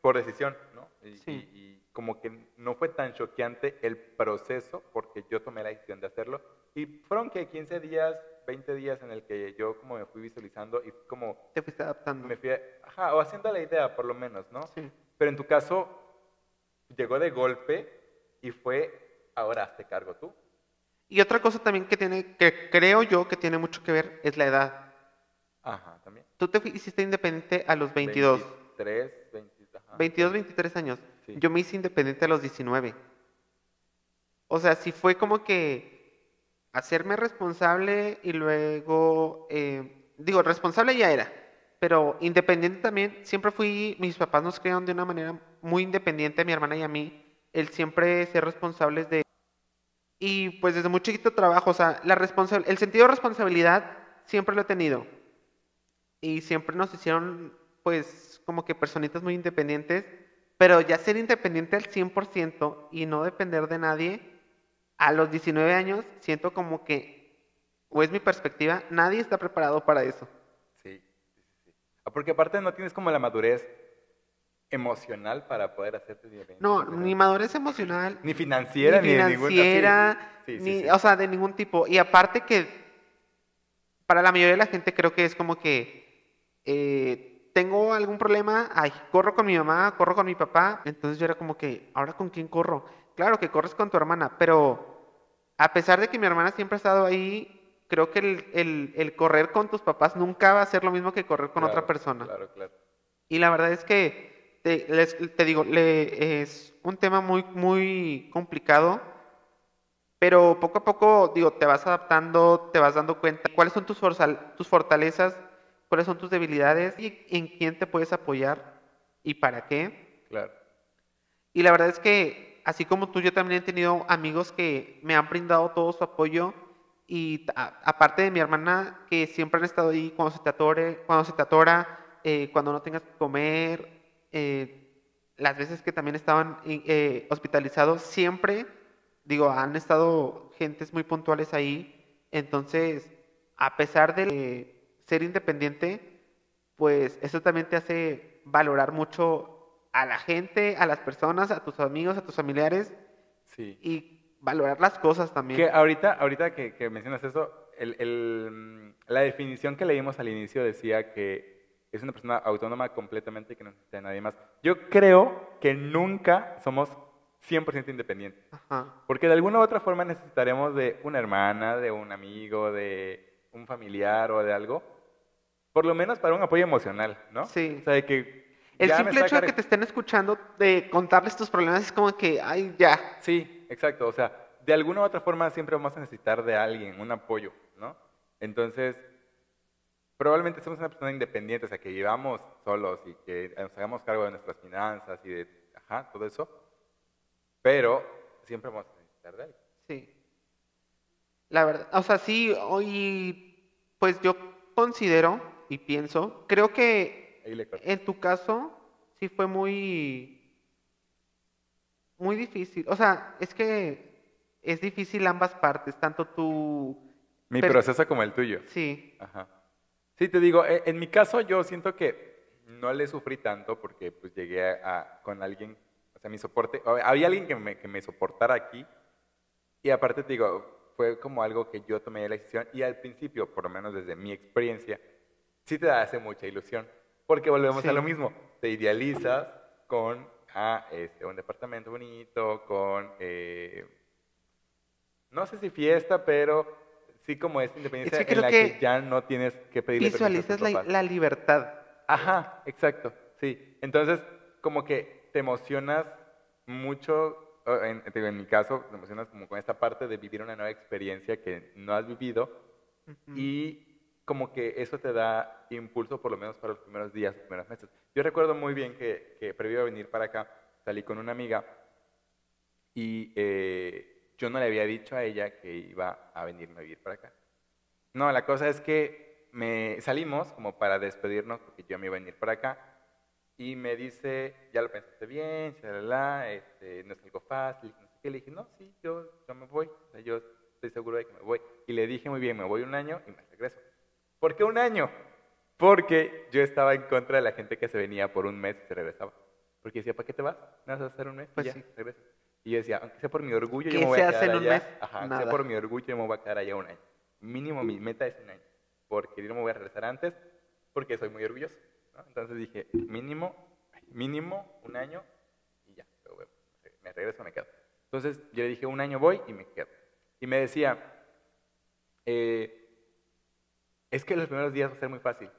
por decisión, ¿no? Y, Sí. Como que no fue tan choqueante el proceso porque yo tomé la decisión de hacerlo. Y fueron que 15 días, 20 días en el que yo como me fui visualizando y como Te fuiste adaptando. me fui, ajá, o haciendo la idea por lo menos, ¿no? Sí. Pero en tu caso, llegó de golpe y fue, ahora hazte cargo tú. Y otra cosa también que tiene, que creo yo que tiene mucho que ver, es la edad. Ajá, también. Tú te hiciste independiente a los 22. 23, 20, ajá. 22, 23 años. Yo me hice independiente a los 19. O sea, sí fue como que hacerme responsable y luego, eh, digo, responsable ya era, pero independiente también, siempre fui, mis papás nos criaron de una manera muy independiente, a mi hermana y a mí, el siempre ser responsables de... Y pues desde muy chiquito trabajo, o sea, la el sentido de responsabilidad siempre lo he tenido. Y siempre nos hicieron, pues, como que personitas muy independientes, pero ya ser independiente al 100% y no depender de nadie, a los 19 años siento como que, o es mi perspectiva, nadie está preparado para eso. Sí, sí, Porque aparte no tienes como la madurez emocional para poder hacerte independiente. No, completamente. ni madurez emocional, Ni financiera, ni, ni de ningún financiera, sí. Sí, sí, ni, sí. o sea, de ningún tipo. Y aparte que para la mayoría de la gente creo que es como que eh, tengo algún problema, ay, corro con mi mamá, corro con mi papá. Entonces yo era como que, ¿ahora con quién corro? Claro que corres con tu hermana, pero a pesar de que mi hermana siempre ha estado ahí, creo que el, el- el correr con tus papás nunca va a ser lo mismo que correr con otra persona. Claro, claro. Y la verdad es que, te, les- te digo, le- es un tema muy, muy complicado, pero poco a poco, digo, te vas adaptando, te vas dando cuenta cuáles son tus, tus fortalezas, cuáles son tus debilidades y en quién te puedes apoyar y para qué. Claro. Y la verdad es que, así como tú, yo también he tenido amigos que me han brindado todo su apoyo y a- aparte de mi hermana, que siempre han estado ahí cuando se te atore, cuando se te atora, eh, cuando no tengas que comer, eh, las veces que también estaban i- eh, hospitalizados, siempre, digo, han estado gentes muy puntuales ahí. Entonces, a pesar de eh, ser independiente, pues eso también te hace valorar mucho a la gente, a las personas, a tus amigos, a tus familiares Sí. y valorar las cosas también. Que ahorita, ahorita que, que mencionas eso, el- el, la definición que leímos al inicio decía que es una persona autónoma completamente y que no necesita de nadie más. Yo creo que nunca somos 100% independientes. Ajá. Porque de alguna u otra forma necesitaremos de una hermana, de un amigo, de un familiar o de algo. Por lo menos para un apoyo emocional, ¿no? Sí. O sea, de que... El simple hecho de que te estén escuchando, de contarles tus problemas, es como que, ay, ya. Sí, exacto. O sea, de alguna u otra forma siempre vamos a necesitar de alguien, un apoyo, ¿no? Entonces, probablemente somos una persona independiente, o sea, que vivamos solos y que nos hagamos cargo de nuestras finanzas y de, ajá, todo eso. Pero siempre vamos a necesitar de alguien. Sí. La verdad, o sea, sí, hoy, pues yo considero y pienso, creo que en tu caso sí fue muy, muy difícil. O sea, es que es difícil ambas partes, tanto tú, Mi proceso como el tuyo. sí, Ajá. Sí, te digo, e- en mi caso yo siento que no le sufrí tanto porque pues llegué a, a- con alguien, o sea, mi soporte, había alguien que me, que me soportara aquí y aparte te digo, fue como algo que yo tomé la decisión y al principio, por lo menos desde mi experiencia, sí te hace mucha ilusión porque volvemos a Sí. lo mismo, te idealizas con ah, este, un departamento bonito, con, eh, no sé si fiesta, pero sí como esta independencia que en la que que ya no tienes que pedirle permiso a tus visualizas la, la libertad. Ajá, exacto, sí. Entonces, como que te emocionas mucho, en, en mi caso, te emocionas como con esta parte de vivir una nueva experiencia que no has vivido y como que eso te da impulso por lo menos para los primeros días, los primeros meses. Yo recuerdo muy bien que, que previo a venir para acá, salí con una amiga y eh, yo no le había dicho a ella que iba a venirme a vivir para acá. No, la cosa es que me salimos como para despedirnos porque yo me iba a venir para acá y me dice, ya lo pensaste bien, shalala, este, no es algo fácil, no sé Y le dije, no, sí, yo, yo me voy. O sea, yo estoy seguro de que me voy. Y le dije, muy bien, me voy un año y me regreso. ¿Por qué un año? Porque yo estaba en contra de la gente que se venía por un mes y se regresaba. Porque decía, ¿para qué te vas? ¿No vas a hacer un mes? Pues y ya, sí. regresas. Y yo decía, aunque sea por mi orgullo, yo ¿Qué me voy a quedar en un allá. mes? Ajá, aunque Nada. sea por mi orgullo, yo me voy a quedar allá un año. Mínimo, mi meta es un año. Porque yo no me voy a regresar antes, porque soy muy orgulloso. ¿no? Entonces dije, mínimo, mínimo un año y ya. Me regreso, me quedo. Entonces yo le dije, un año voy y me quedo. Y me decía, eh, es que los primeros días va a ser muy fácil.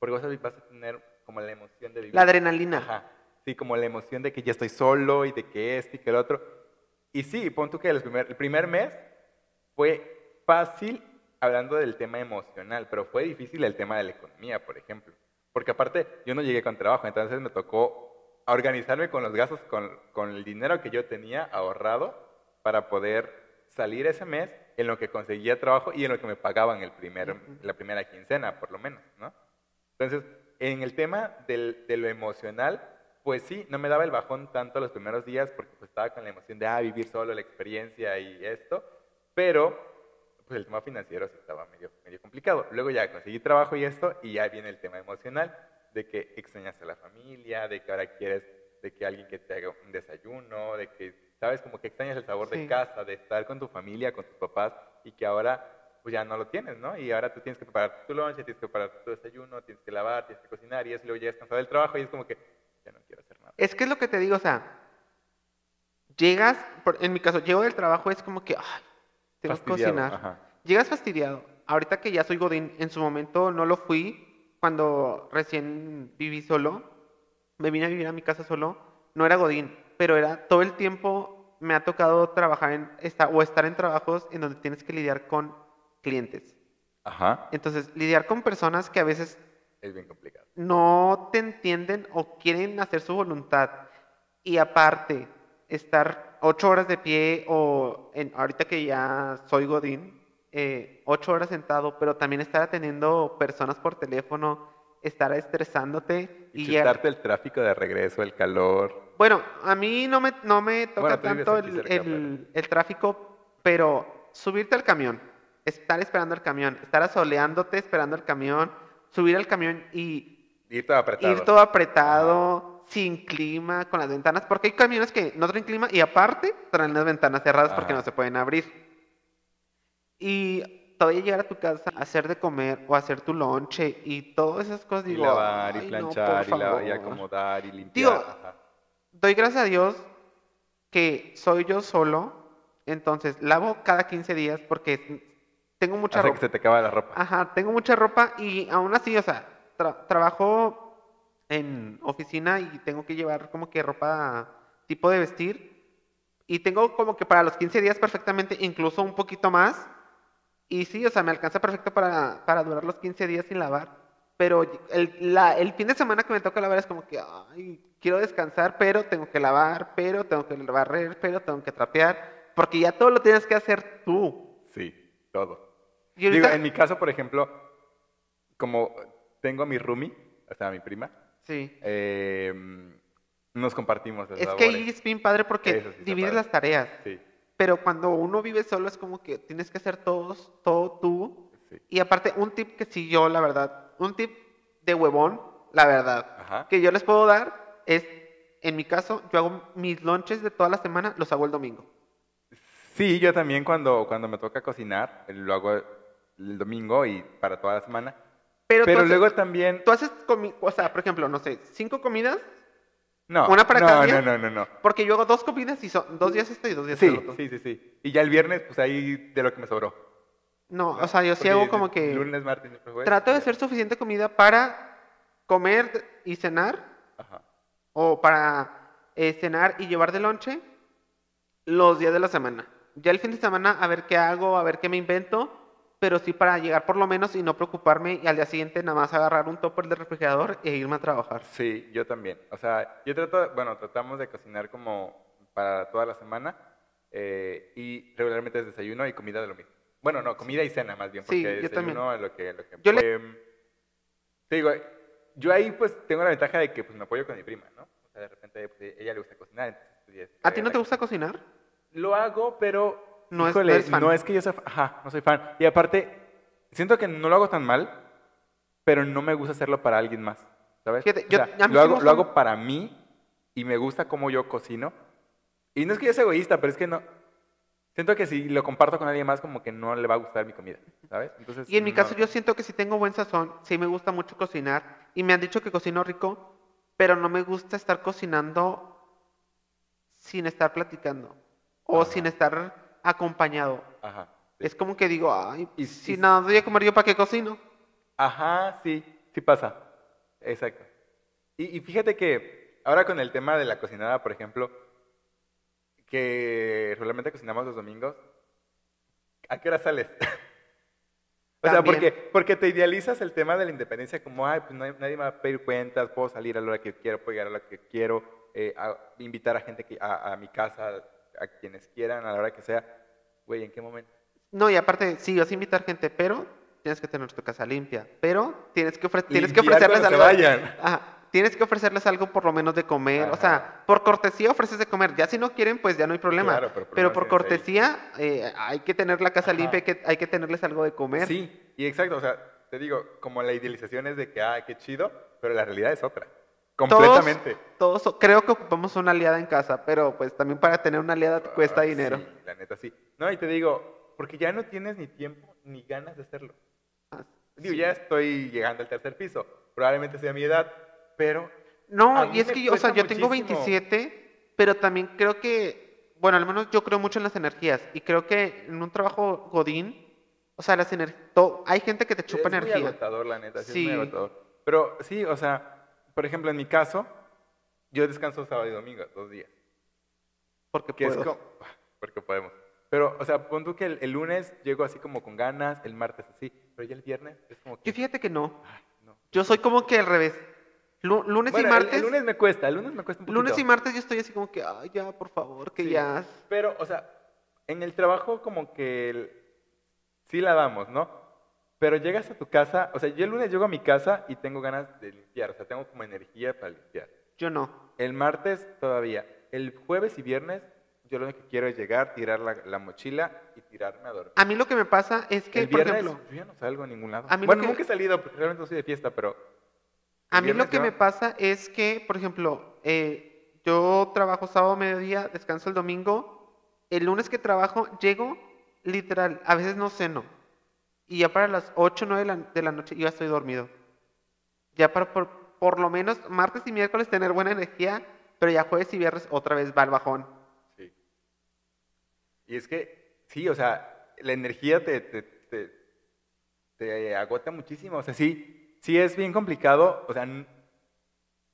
Porque vas a, vas a tener como la emoción de vivir. La adrenalina. Ajá. Sí, como la emoción de que ya estoy solo y de que este y que el otro. Y sí, pon tú que primer- el primer mes fue fácil hablando del tema emocional, pero fue difícil el tema de la economía, por ejemplo. Porque aparte, yo no llegué con trabajo, entonces me tocó organizarme con los gastos, con, con el dinero que yo tenía ahorrado para poder salir ese mes en lo que conseguía trabajo y en lo que me pagaban el primer, la primera quincena, por lo menos, ¿no? Entonces, en el tema del- de lo emocional, pues sí, no me daba el bajón tanto los primeros días porque pues, estaba con la emoción de ah, vivir solo la experiencia y esto, pero pues el tema financiero sí estaba medio, medio complicado. Luego ya conseguí trabajo y esto, y ya viene el tema emocional, de que extrañas a la familia, de que ahora quieres de que alguien que te haga un desayuno, de que, ¿sabes? Como que extrañas el sabor Sí. de casa, de estar con tu familia, con tus papás, y que ahora pues ya no lo tienes, ¿no? Y ahora tú tienes que preparar tu lunch, tienes que preparar tu desayuno, tienes que lavar, tienes que cocinar, y eso luego llegas cansado del trabajo y es como que ya no quiero hacer nada. Es que es lo que te digo, o sea, llegas, en mi caso, llego del trabajo, es como que, ay, tengo que cocinar. ajá. Llegas fastidiado. Ahorita que ya soy Godín, en su momento no lo fui cuando recién viví solo. Me vine a vivir a mi casa solo. No era Godín, pero era todo el tiempo me ha tocado trabajar en esta, o estar en trabajos en donde tienes que lidiar con clientes. Ajá. Entonces, lidiar con personas que a veces Es bien complicado. no te entienden o quieren hacer su voluntad. Y aparte, estar ocho horas de pie o en, ahorita que ya soy Godín, eh, ocho horas sentado, pero también estar atendiendo personas por teléfono, estar estresándote Y, y llegar- el tráfico de regreso, el calor. Bueno, a mí no me, no me toca Bueno, tanto el, cerca, el- el tráfico, pero subirte al camión, estar esperando el camión, estar asoleándote esperando el camión, subir al camión y Ir todo apretado. ir todo apretado, sin clima, con las ventanas, porque hay camiones que no traen clima y aparte traen las ventanas cerradas porque no se pueden abrir. Y todavía llegar a tu casa, hacer de comer o hacer tu lonche y todas esas cosas, Y digo, lavar, y "Ay, no, planchar, y, lavar, y favor". acomodar, y limpiar. Digo, ajá. Doy gracias a Dios que soy yo solo, entonces lavo cada 15 días porque tengo mucha Hace ropa. que se te acaba la ropa. Ajá, tengo mucha ropa y aún así, o sea, tra- trabajo en oficina y tengo que llevar como que ropa tipo de vestir. Y tengo como que para los 15 días perfectamente, incluso un poquito más. Y sí, o sea, me alcanza perfecto para, para durar los 15 días sin lavar. Pero el, la- el fin de semana que me toca lavar es como que, ay, quiero descansar, pero tengo que lavar, pero tengo que barrer, pero tengo que trapear. Porque ya todo lo tienes que hacer tú. Sí, todo. Y ahorita- Digo, en mi caso, por ejemplo, como tengo a mi roomie, o sea, a mi prima, Sí. eh, nos compartimos las Es que ahí labores. es bien padre porque sí divides las tareas. Sí, Pero cuando uno vive solo es como que tienes que hacer todos, todo tú. sí. Y aparte, un tip que sí yo, la verdad, un tip de huevón, la verdad, Ajá. que yo les puedo dar es, en mi caso, yo hago mis lunches de toda la semana, los hago el domingo. Sí, yo también cuando, cuando me toca cocinar, lo hago el domingo y para toda la semana. Pero, Pero tú, haces- luego también... tú haces, o sea, por ejemplo, no sé, cinco comidas, No, ¿Una para no, cada día? No, no, no, no. porque yo hago dos comidas y son dos días esto y dos días Sí, otro. sí, sí, sí. Y ya el viernes, pues ahí de lo que me sobró. No, ¿no? o sea, yo sí hago como que... Lunes, martes, jueves, Trato de hacer suficiente comida para comer y cenar Ajá. O para eh, cenar y llevar de lonche los días de la semana. Ya el fin de semana a ver qué hago, a ver qué me invento, pero sí para llegar por lo menos y no preocuparme y al día siguiente nada más agarrar un topper del refrigerador e irme a trabajar. Sí, yo también. O sea, yo trato, bueno, tratamos de cocinar como para toda la semana eh, y regularmente es desayuno y comida de lo mismo. Bueno, no, comida y cena más bien, porque Sí, yo desayuno es lo que... Lo que Yo le- Em, te digo, yo ahí pues tengo la ventaja de que pues me apoyo con mi prima, ¿no? O sea, de repente pues, ella le gusta cocinar, entonces... pues, ¿A ti no te gusta cocina. cocinar? Lo hago, pero No es- híjole, no eres fan. no es que yo sea, ajá, no soy fan. Y aparte, siento que no lo hago tan mal, pero no me gusta hacerlo para alguien más, ¿sabes? Fíjate, O yo- sea, a mí lo hago, lo hago para mí y me gusta cómo yo cocino. Y no es que yo sea egoísta, pero es que no. Siento que si lo comparto con alguien más, como que no le va a gustar mi comida, ¿sabes? Entonces, Y en mi no. caso yo siento que si tengo buen sazón, sí me gusta mucho cocinar y me han dicho que cocino rico, pero no me gusta estar cocinando sin estar platicando o Ajá. sin estar acompañado. Ajá. sí. Es como que digo, ay, Y- si y- nada doy a comer yo, ¿para qué cocino? Ajá, sí, sí pasa. Exacto. Y, y fíjate que ahora con el tema de la cocinada, por ejemplo, que regularmente cocinamos los domingos, ¿a qué hora sales? o sea, porque, porque te idealizas el tema de la independencia como, ay, pues nadie me va a pedir cuentas, puedo salir a la hora que quiero, puedo llegar a la hora que quiero, eh, a- invitar a gente que, a, a mi casa, a quienes quieran, a la hora que sea. Güey, ¿en qué momento? No, y aparte, sí, vas a invitar gente, pero tienes que tener tu casa limpia. Pero tienes que, ofre- tienes que ofrecerles algo. vayan. Ajá, tienes que ofrecerles algo por lo menos de comer. O Ajá. sea, por cortesía ofreces de comer. Ya si no quieren, pues ya no hay problema. Claro, pero pero por cortesía, eh, hay que tener la casa Ajá. limpia, hay que, hay que tenerles algo de comer. Sí, y exacto, o sea, te digo, como la idealización es de que, ah, qué chido, pero la realidad es otra. Todos- Completamente. Todos, creo que ocupamos una aliada en casa, pero pues también para tener una aliada te cuesta Ah, dinero. Sí, la neta sí. No, y te digo, porque ya no tienes ni tiempo ni ganas de hacerlo. Ah, Digo, sí. ya estoy llegando al tercer piso, probablemente sea mi edad, pero No, y es que yo, o sea, yo tengo muchísimo. 27, pero también creo que, bueno, al menos yo creo mucho en las energías y creo que en un trabajo godín, o sea, las energías, hay gente que te chupa es muy energía. agotador, la neta, sí, Sí. es muy agotador. Pero sí, o sea, por ejemplo, en mi caso, yo descanso sábado y domingo, dos días. Porque Que es puedo. como, porque podemos. Pero, o sea, pon tú que el, el lunes llego así como con ganas, el martes así, pero ya el viernes es como que... Yo fíjate que no. ay, no. Yo soy como que al revés. Lu- lunes Bueno, y el- martes. El, lunes me cuesta, el lunes me cuesta un poquito. lunes y martes yo estoy así como que, ay, ya, por favor, que Sí, ya. Pero, o sea, en el trabajo como que el- sí la damos, ¿no? Pero llegas a tu casa, o sea, yo el lunes llego a mi casa y tengo ganas de limpiar, o sea, tengo como energía para limpiar. Yo no. El martes todavía. El jueves y viernes yo lo único que quiero es llegar, tirar la, la mochila y tirarme a dormir. A mí lo que me pasa es que, el por viernes ejemplo, yo ya no salgo a ningún lado. A mí bueno, que- nunca he salido, porque realmente no soy de fiesta, pero... A el mí lo que me pasa es que, por ejemplo, eh, yo trabajo sábado mediodía, descanso el domingo. El lunes que trabajo, llego, literal, a veces no ceno. Y ya para las 8 o 9 de la, de la noche yo ya estoy dormido. Ya para por, por lo menos martes y miércoles tener buena energía, pero ya jueves y viernes otra vez va al bajón. Sí. Y es que, sí, o sea, la energía te, te, te, te agota muchísimo. O sea, sí, sí es bien complicado. O sea,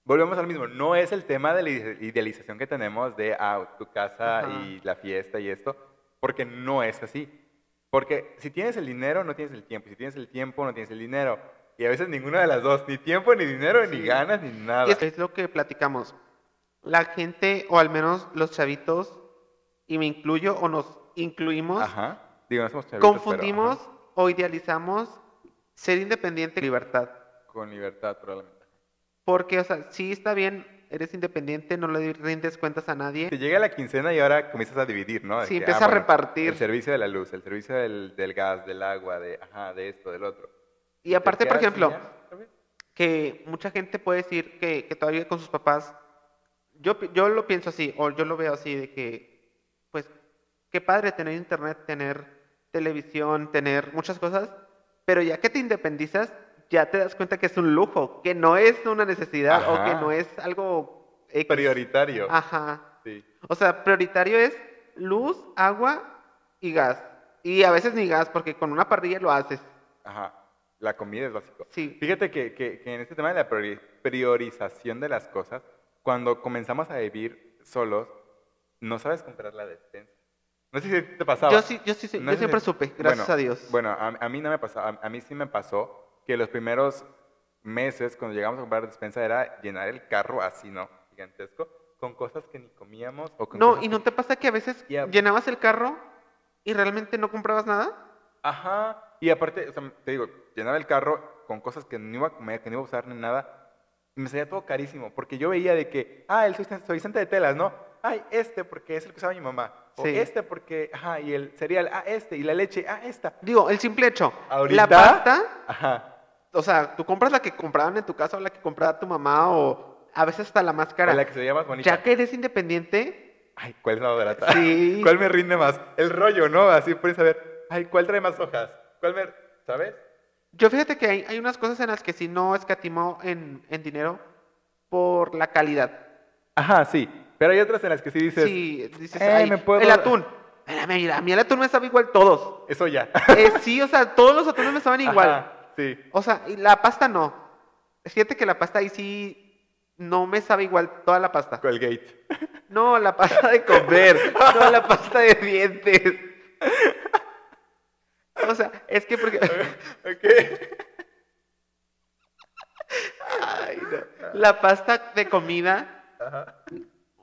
volvemos al mismo. No es el tema de la ide- idealización que tenemos de ah, tu casa Ajá. y la fiesta y esto, porque no es así. Porque si tienes el dinero, no tienes el tiempo. Si tienes el tiempo, no tienes el dinero. Y a veces ninguna de las dos, ni tiempo, ni dinero, ni Sí. ganas, ni nada. Y es, lo que platicamos. La gente, o al menos los chavitos, y me incluyo, o nos incluimos, Ajá. Digo, no somos chavitos, pero, ajá. confundimos o idealizamos ser independiente y libertad. Con libertad, probablemente. Porque, o sea, sí está bien, eres independiente, no le rindes cuentas a nadie. Te llega la quincena y ahora comienzas a dividir, ¿no? De Sí, que, empiezas ah, a bueno, repartir. El servicio de la luz, el servicio del, del gas, del agua, de, ajá, de esto, del otro. Y aparte, por ejemplo, que mucha gente puede decir que, que todavía con sus papás, yo, yo lo pienso así, o yo lo veo así, de que, pues, qué padre tener internet, tener televisión, tener muchas cosas, pero ya que te independizas, ya te das cuenta que es un lujo, que no es una necesidad o que no es algo X. Prioritario. Ajá. Sí. O sea, prioritario es luz, agua y gas. Y a veces ni gas, porque con una parrilla lo haces. Ajá. La comida es básico. Sí. Fíjate que, que- que en este tema de la priori- priorización de las cosas, cuando comenzamos a vivir solos, no sabes comprar la despensa. No sé si te pasaba. Yo sí, yo sí, sí, No yo siempre si- supe, gracias bueno, a Dios. Bueno, a, a mí no me pasó, a, a mí sí me pasó que los primeros meses cuando llegamos a comprar despensa era llenar el carro así, ¿no? Gigantesco, con cosas que ni comíamos o con No, ¿y no que- te pasa que a veces llenabas el carro y realmente no comprabas nada? Ajá, y aparte, o sea, te digo, llenaba el carro con cosas que no iba a comer, que no iba a usar ni nada, y me salía todo carísimo, porque yo veía de que, ah, el suavizante de telas, ¿no? Ay, este, porque es el que usaba mi mamá. O Sí. este porque, ajá, y el cereal, ah, este, y la leche, ah, esta. Digo, el simple hecho. Ahorita, La pasta, Ajá. o sea, tú compras la que compraban en tu casa o la que compraba tu mamá o a veces hasta la más cara. O la que se veía más bonita. Ya que eres independiente, Ay, ¿cuál es la más barata? Sí. ¿Cuál me rinde más? El rollo, ¿no? Así puedes saber, ay, ¿cuál trae más hojas? ¿Cuál me, sabes? yo fíjate que hay, hay unas cosas en las que sí no escatimo en, en dinero por la calidad. Ajá, sí. Pero hay otras en las que sí dices, Sí, dices, "Eh, "Ay, me puedo- el atún. Espérame, mira, a mí el atún me sabe igual todos. eso ya. Eh, sí, o sea, todos los atunes me saben igual. Ajá, sí. O sea, y la pasta no. Fíjate que la pasta ahí sí no me sabe igual toda la pasta. Colgate. No, la pasta de comer, no la pasta de dientes. O sea, es que porque... ok. Ay, no. La pasta de comida Ajá.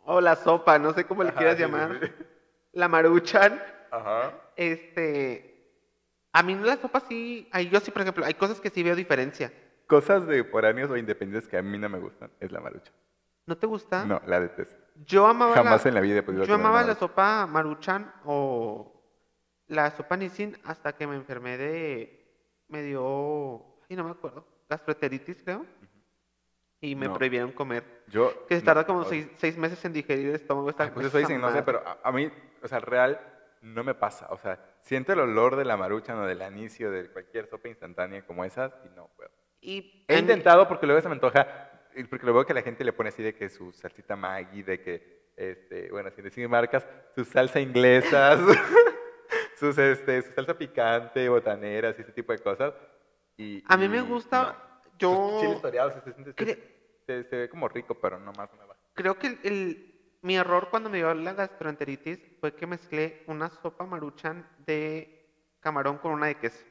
O la sopa, no sé cómo le Ajá, quieras sí, llamar. sí. La maruchan, Ajá. este... A mí la sopa sí, ahí yo sí, por ejemplo, hay cosas que sí veo diferencia. Cosas de foráneos o independientes que a mí no me gustan. Es la marucha. ¿No te gusta? No, la detesto. Yo amaba Jamás la, en la vida he podido yo amaba la maruchan. sopa maruchan o la sopa Nissin hasta que me enfermé de me dio, ay, no me acuerdo, gastroenteritis creo. Y me No. prohibieron comer. Yo. Que se no, tarda como odio. seis, seis meses en digerir el estómago. Ay, pues eso dicen, no sé, pero a, a mí, o sea, real, no me pasa. O sea, siento el olor de la maruchan o del anicio de cualquier sopa instantánea como esas y no puedo. Y He intentado porque luego se me antoja, porque luego que la gente le pone así de que su salsita Maggi, de que, este, bueno, sin decir marcas, su salsa inglesa, su, sus, este, su salsa picante, botaneras y ese tipo de cosas. Y, A mí me y gusta, no. yo- Sus chiles toreados, se, siente- se- ve como rico, pero nomás no me va. creo que el, el- mi error cuando me dio la gastroenteritis fue que mezclé una sopa maruchan de camarón con una de queso.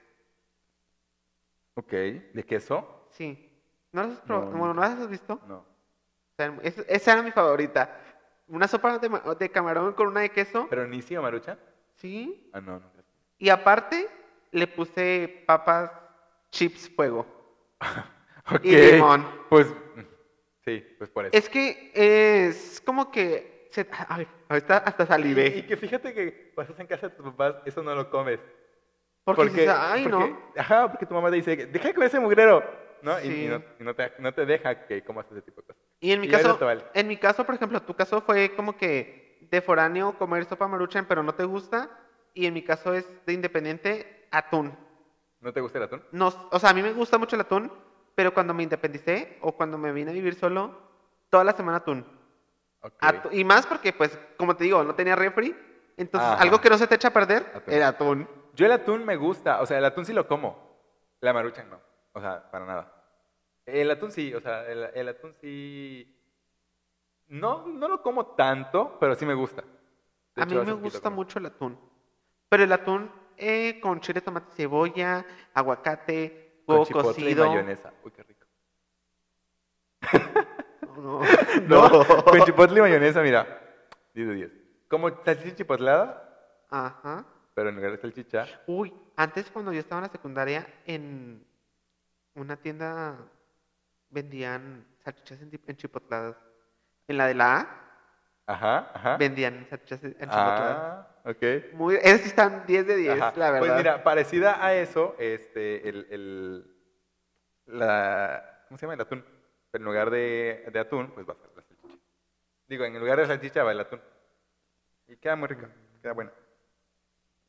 Ok, ¿de queso? Sí. ¿No las has probado? No, Bueno, ¿no las has visto? No. O sea, es- esa era mi favorita. Una sopa de, de camarón con una de queso. ¿Pero Nisi o Maruchan? Sí. Ah, no, no. Y aparte le puse papas chips fuego. Ok. Y limón. Pues, sí, pues por eso. Es que es como que... Se, ay, ahorita hasta Y, y salivé. que fíjate que estás en casa de tus papás, eso no lo comes. Porque, dices, ay, porque- no. Ajá, porque tu mamá te dice, deja de comer ese mugrero, ¿no? Y- Y, Sí. no, y no te, no te deja que comas ese tipo de cosas. Y en mi Y caso, vale. en mi caso, por ejemplo, tu caso fue como que de foráneo comer sopa maruchan, pero no te gusta. Y en mi caso es de independiente atún. ¿No te gusta el atún? No, o sea, a mí me gusta mucho el atún, pero cuando me independicé o cuando me vine a vivir solo, toda la semana atún. Y más porque, pues, como te digo, no tenía refri. Entonces, Ajá. algo que no se te echa a perder, Atún. era atún. Yo el atún me gusta, o sea, el atún sí lo como. La maruchan no, o sea, para nada. El atún sí, o sea, el, el atún sí... No, no lo como tanto, pero sí me gusta. De A hecho, mí me gusta mucho el atún. Pero el atún eh, con chile, tomate, cebolla, aguacate, huevo chipotle cocido. y mayonesa. Uy, qué rico. No, No, no. con chipotle y mayonesa, mira. 10 de 10. Como salchicha chipotlada, Ajá. pero en lugar de salchicha. Uy, antes cuando yo estaba en la secundaria, en una tienda vendían salchichas en- enchipotladas. En la de la A, Ajá, ajá. vendían salchichas enchipotladas. Ah, ok. Muy, esas sí están 10 de 10, Ajá. la verdad. Pues mira, parecida a eso, este, el, el, la, ¿cómo se llama? El atún. Pero en lugar de, de atún, pues va a ser la salchicha. Digo, en lugar de salchicha va el atún. Y queda muy rico, queda bueno.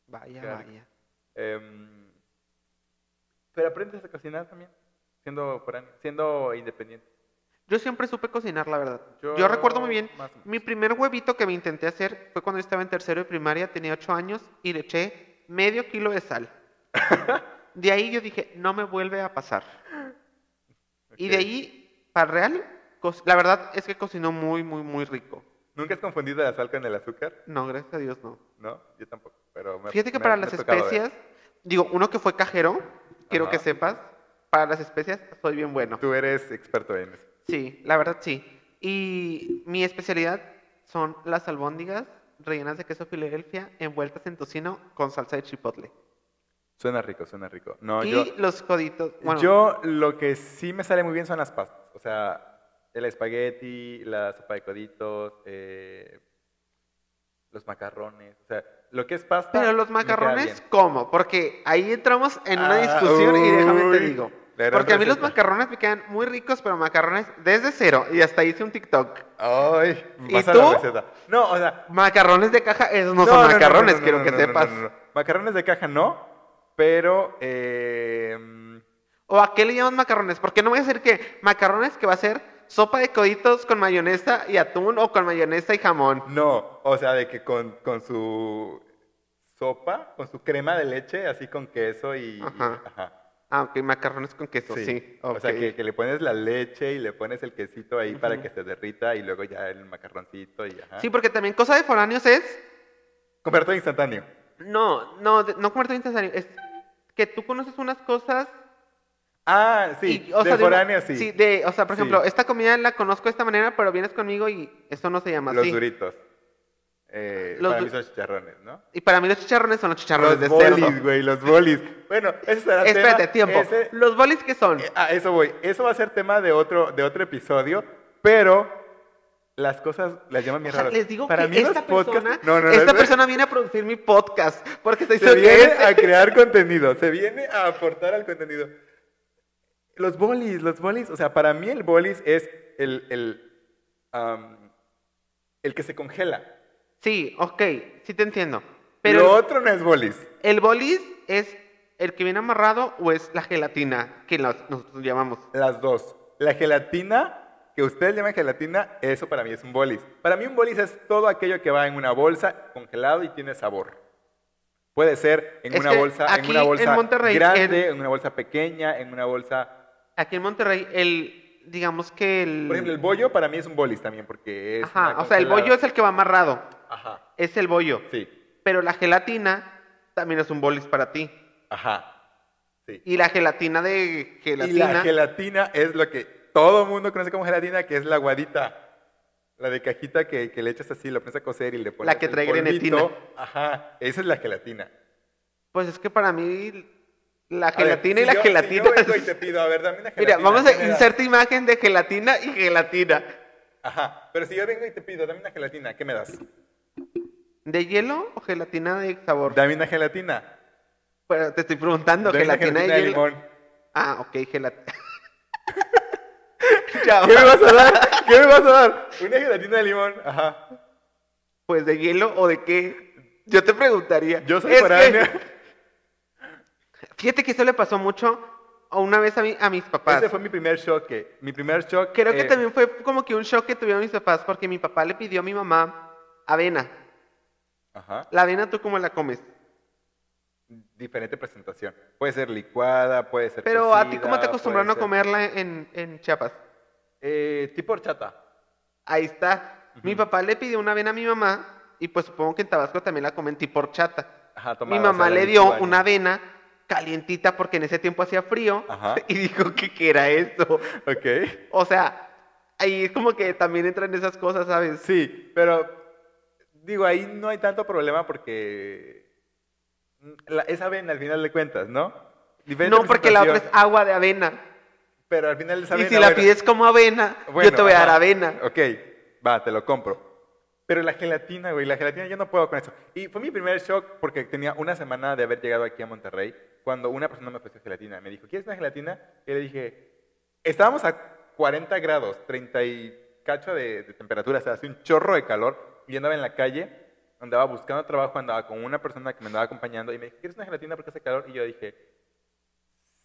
Vaya, Queda vaya. Em, pero aprendes a cocinar también, siendo, siendo independiente. Yo siempre supe cocinar, la verdad. Yo, Yo, recuerdo muy bien. Mi primer huevito que me intenté hacer fue cuando yo estaba en tercero de primaria, tenía 8 años y le eché medio kilo de sal. de ahí yo dije, no me vuelve a pasar. Y de ahí, para real, la verdad es que cocinó muy, muy, muy rico. ¿Nunca has confundido la sal con el azúcar? No, gracias a Dios no. No, yo tampoco. Pero me- Fíjate que me- para me las ver. especias, digo, uno que fue cajero, quiero que sepas, para las especias soy bien bueno. Tú eres experto en eso. Sí, la verdad sí. Y mi especialidad son las albóndigas rellenas de queso Filadelfia envueltas en tocino con salsa de chipotle. Suena rico, suena rico. No, y yo, los coditos. Bueno, yo lo que sí me sale muy bien son las pastas. O sea, el espagueti, la sopa de coditos, eh, los macarrones, o sea, lo que es pasta. Pero los macarrones. ¿cómo? Porque ahí entramos en una Ah, discusión y déjame te digo. Porque a mí los macarrones me quedan muy ricos, pero macarrones desde cero. Y hasta hice un TikTok. Ay, ¿Y pasa tú? la receta. No, o sea, Macarrones de caja, esos no, No, son no, macarrones, no, quiero que sepas. Macarrones de caja no, pero eh, ¿O a qué le llaman macarrones? Porque no voy a decir que macarrones que va a ser sopa de coditos con mayonesa y atún o con mayonesa y jamón. no, o sea, de que con, con su sopa, con su crema de leche, así con queso y... y- Ajá. Ah, ok, macarrones con queso, sí. O sea, que, que le pones la leche y le pones el quesito ahí para que se derrita y luego ya el macarroncito y ajá. Sí, porque también cosa de foráneos es... Comer todo instantáneo. No, no, no comerte instantáneo. Es que tú conoces unas cosas Ah, sí, y, o de sea, una- foránea sí. de, o sea, por Sí. ejemplo, esta comida la conozco de esta manera, pero vienes conmigo y eso no se llama Los así. duritos. Eh, Los para mí son chicharrones, ¿no? Y para mí los chicharrones son los chicharrones Los de cerdo. bolis, güey, los bolis. Bueno, ese será Espérate, tema- tiempo. ese- ¿Los bolis qué son? eh, a eso voy. Eso va a ser tema de otro, de otro episodio, pero las cosas las llaman bien raras. les digo Para que mí los esta podcasts- persona, no, no, no, esta es- persona viene a producir mi podcast porque estoy se viene a crear contenido, se viene a aportar al contenido. Los bolis, los bolis, o sea, para mí el bolis es el, el, el que se congela. Sí, ok, sí te entiendo. Pero Lo otro no es bolis. el bolis es el que viene amarrado o es la gelatina que nosotros llamamos. Las dos. La gelatina, que ustedes llaman gelatina, eso para mí es un bolis. Para mí un bolis es todo aquello que va en una bolsa congelado y tiene sabor. Puede ser en Es una bolsa, en una bolsa grande, en una bolsa pequeña, en una bolsa. Aquí en Monterrey, el, digamos que el... Por ejemplo, el bollo para mí es un bolis también, porque es. Ajá, o sea, el bollo es el que va amarrado. Ajá. Es el bollo. Sí. Pero la gelatina también es un bolis para ti. Ajá. Sí. Y la gelatina de Y gelatina... la gelatina es lo que todo mundo conoce como gelatina, que es la aguadita. La de cajita que, que le echas así, lo pones a cocer y le pones La que trae grenetina. Ajá, esa es la gelatina. Pues es que para mí la A ver, gelatina y si la yo- si gelatina... yo vengo y te pido, a ver, dame una Mira, gelatina. vamos ¿qué a insertar imagen de gelatina y gelatina. Ajá, pero si yo vengo y te pido, dame una gelatina, ¿qué me das? ¿De hielo o gelatina de sabor? Dame una gelatina. Pero te estoy preguntando, Dame gelatina, gelatina de de hielo. limón. Ah, ok, gelatina. Chao. ¿Qué me vas a dar? ¿Qué me vas a dar? Una gelatina de limón. Ajá. Pues de hielo o de qué? Yo te preguntaría. Yo soy Es que- foránea. Fíjate que esto le pasó mucho a una vez a, mi- a mis papás. Ese fue mi primer shock. Mi primer shock. Creo que eh, también fue como que un shock que tuvieron mis papás porque mi papá le pidió a mi mamá avena. Ajá. La avena, ¿tú cómo la comes? Diferente presentación. Puede ser licuada, puede ser. Pero a ti, ¿cómo te acostumbraron a ser- comerla en, en Chiapas? Eh, tipo horchata. Ahí está. Mi papá le pidió una avena a mi mamá y pues supongo que en Tabasco también la comen tipo horchata. Ajá, Mi mamá o sea, la le dio una avena calientita porque en ese tiempo hacía frío Ajá. y dijo que qué era esto. Ok. O sea, ahí es como que también entran esas cosas, ¿sabes? Sí, pero digo, ahí no hay tanto problema porque la- es avena al final de cuentas, ¿no? Diferente No, porque la otra es agua de avena. Pero al final es Y avena. si la bueno. pides como avena, Bueno, yo te voy a dar ajá. avena. Ok, va, te lo compro. Pero la gelatina, güey, la gelatina yo no puedo con eso. Y fue mi primer shock porque tenía una semana de haber llegado aquí a Monterrey cuando una persona me ofreció gelatina. Me dijo, ¿quieres una gelatina? Y le dije, estábamos a 40 grados, 30 y cacho de, de temperatura, o sea, hace un chorro de calor. Yo andaba en la calle, andaba buscando trabajo, andaba con una persona que me andaba acompañando y me dijo, ¿quieres una gelatina porque hace calor? Y yo dije,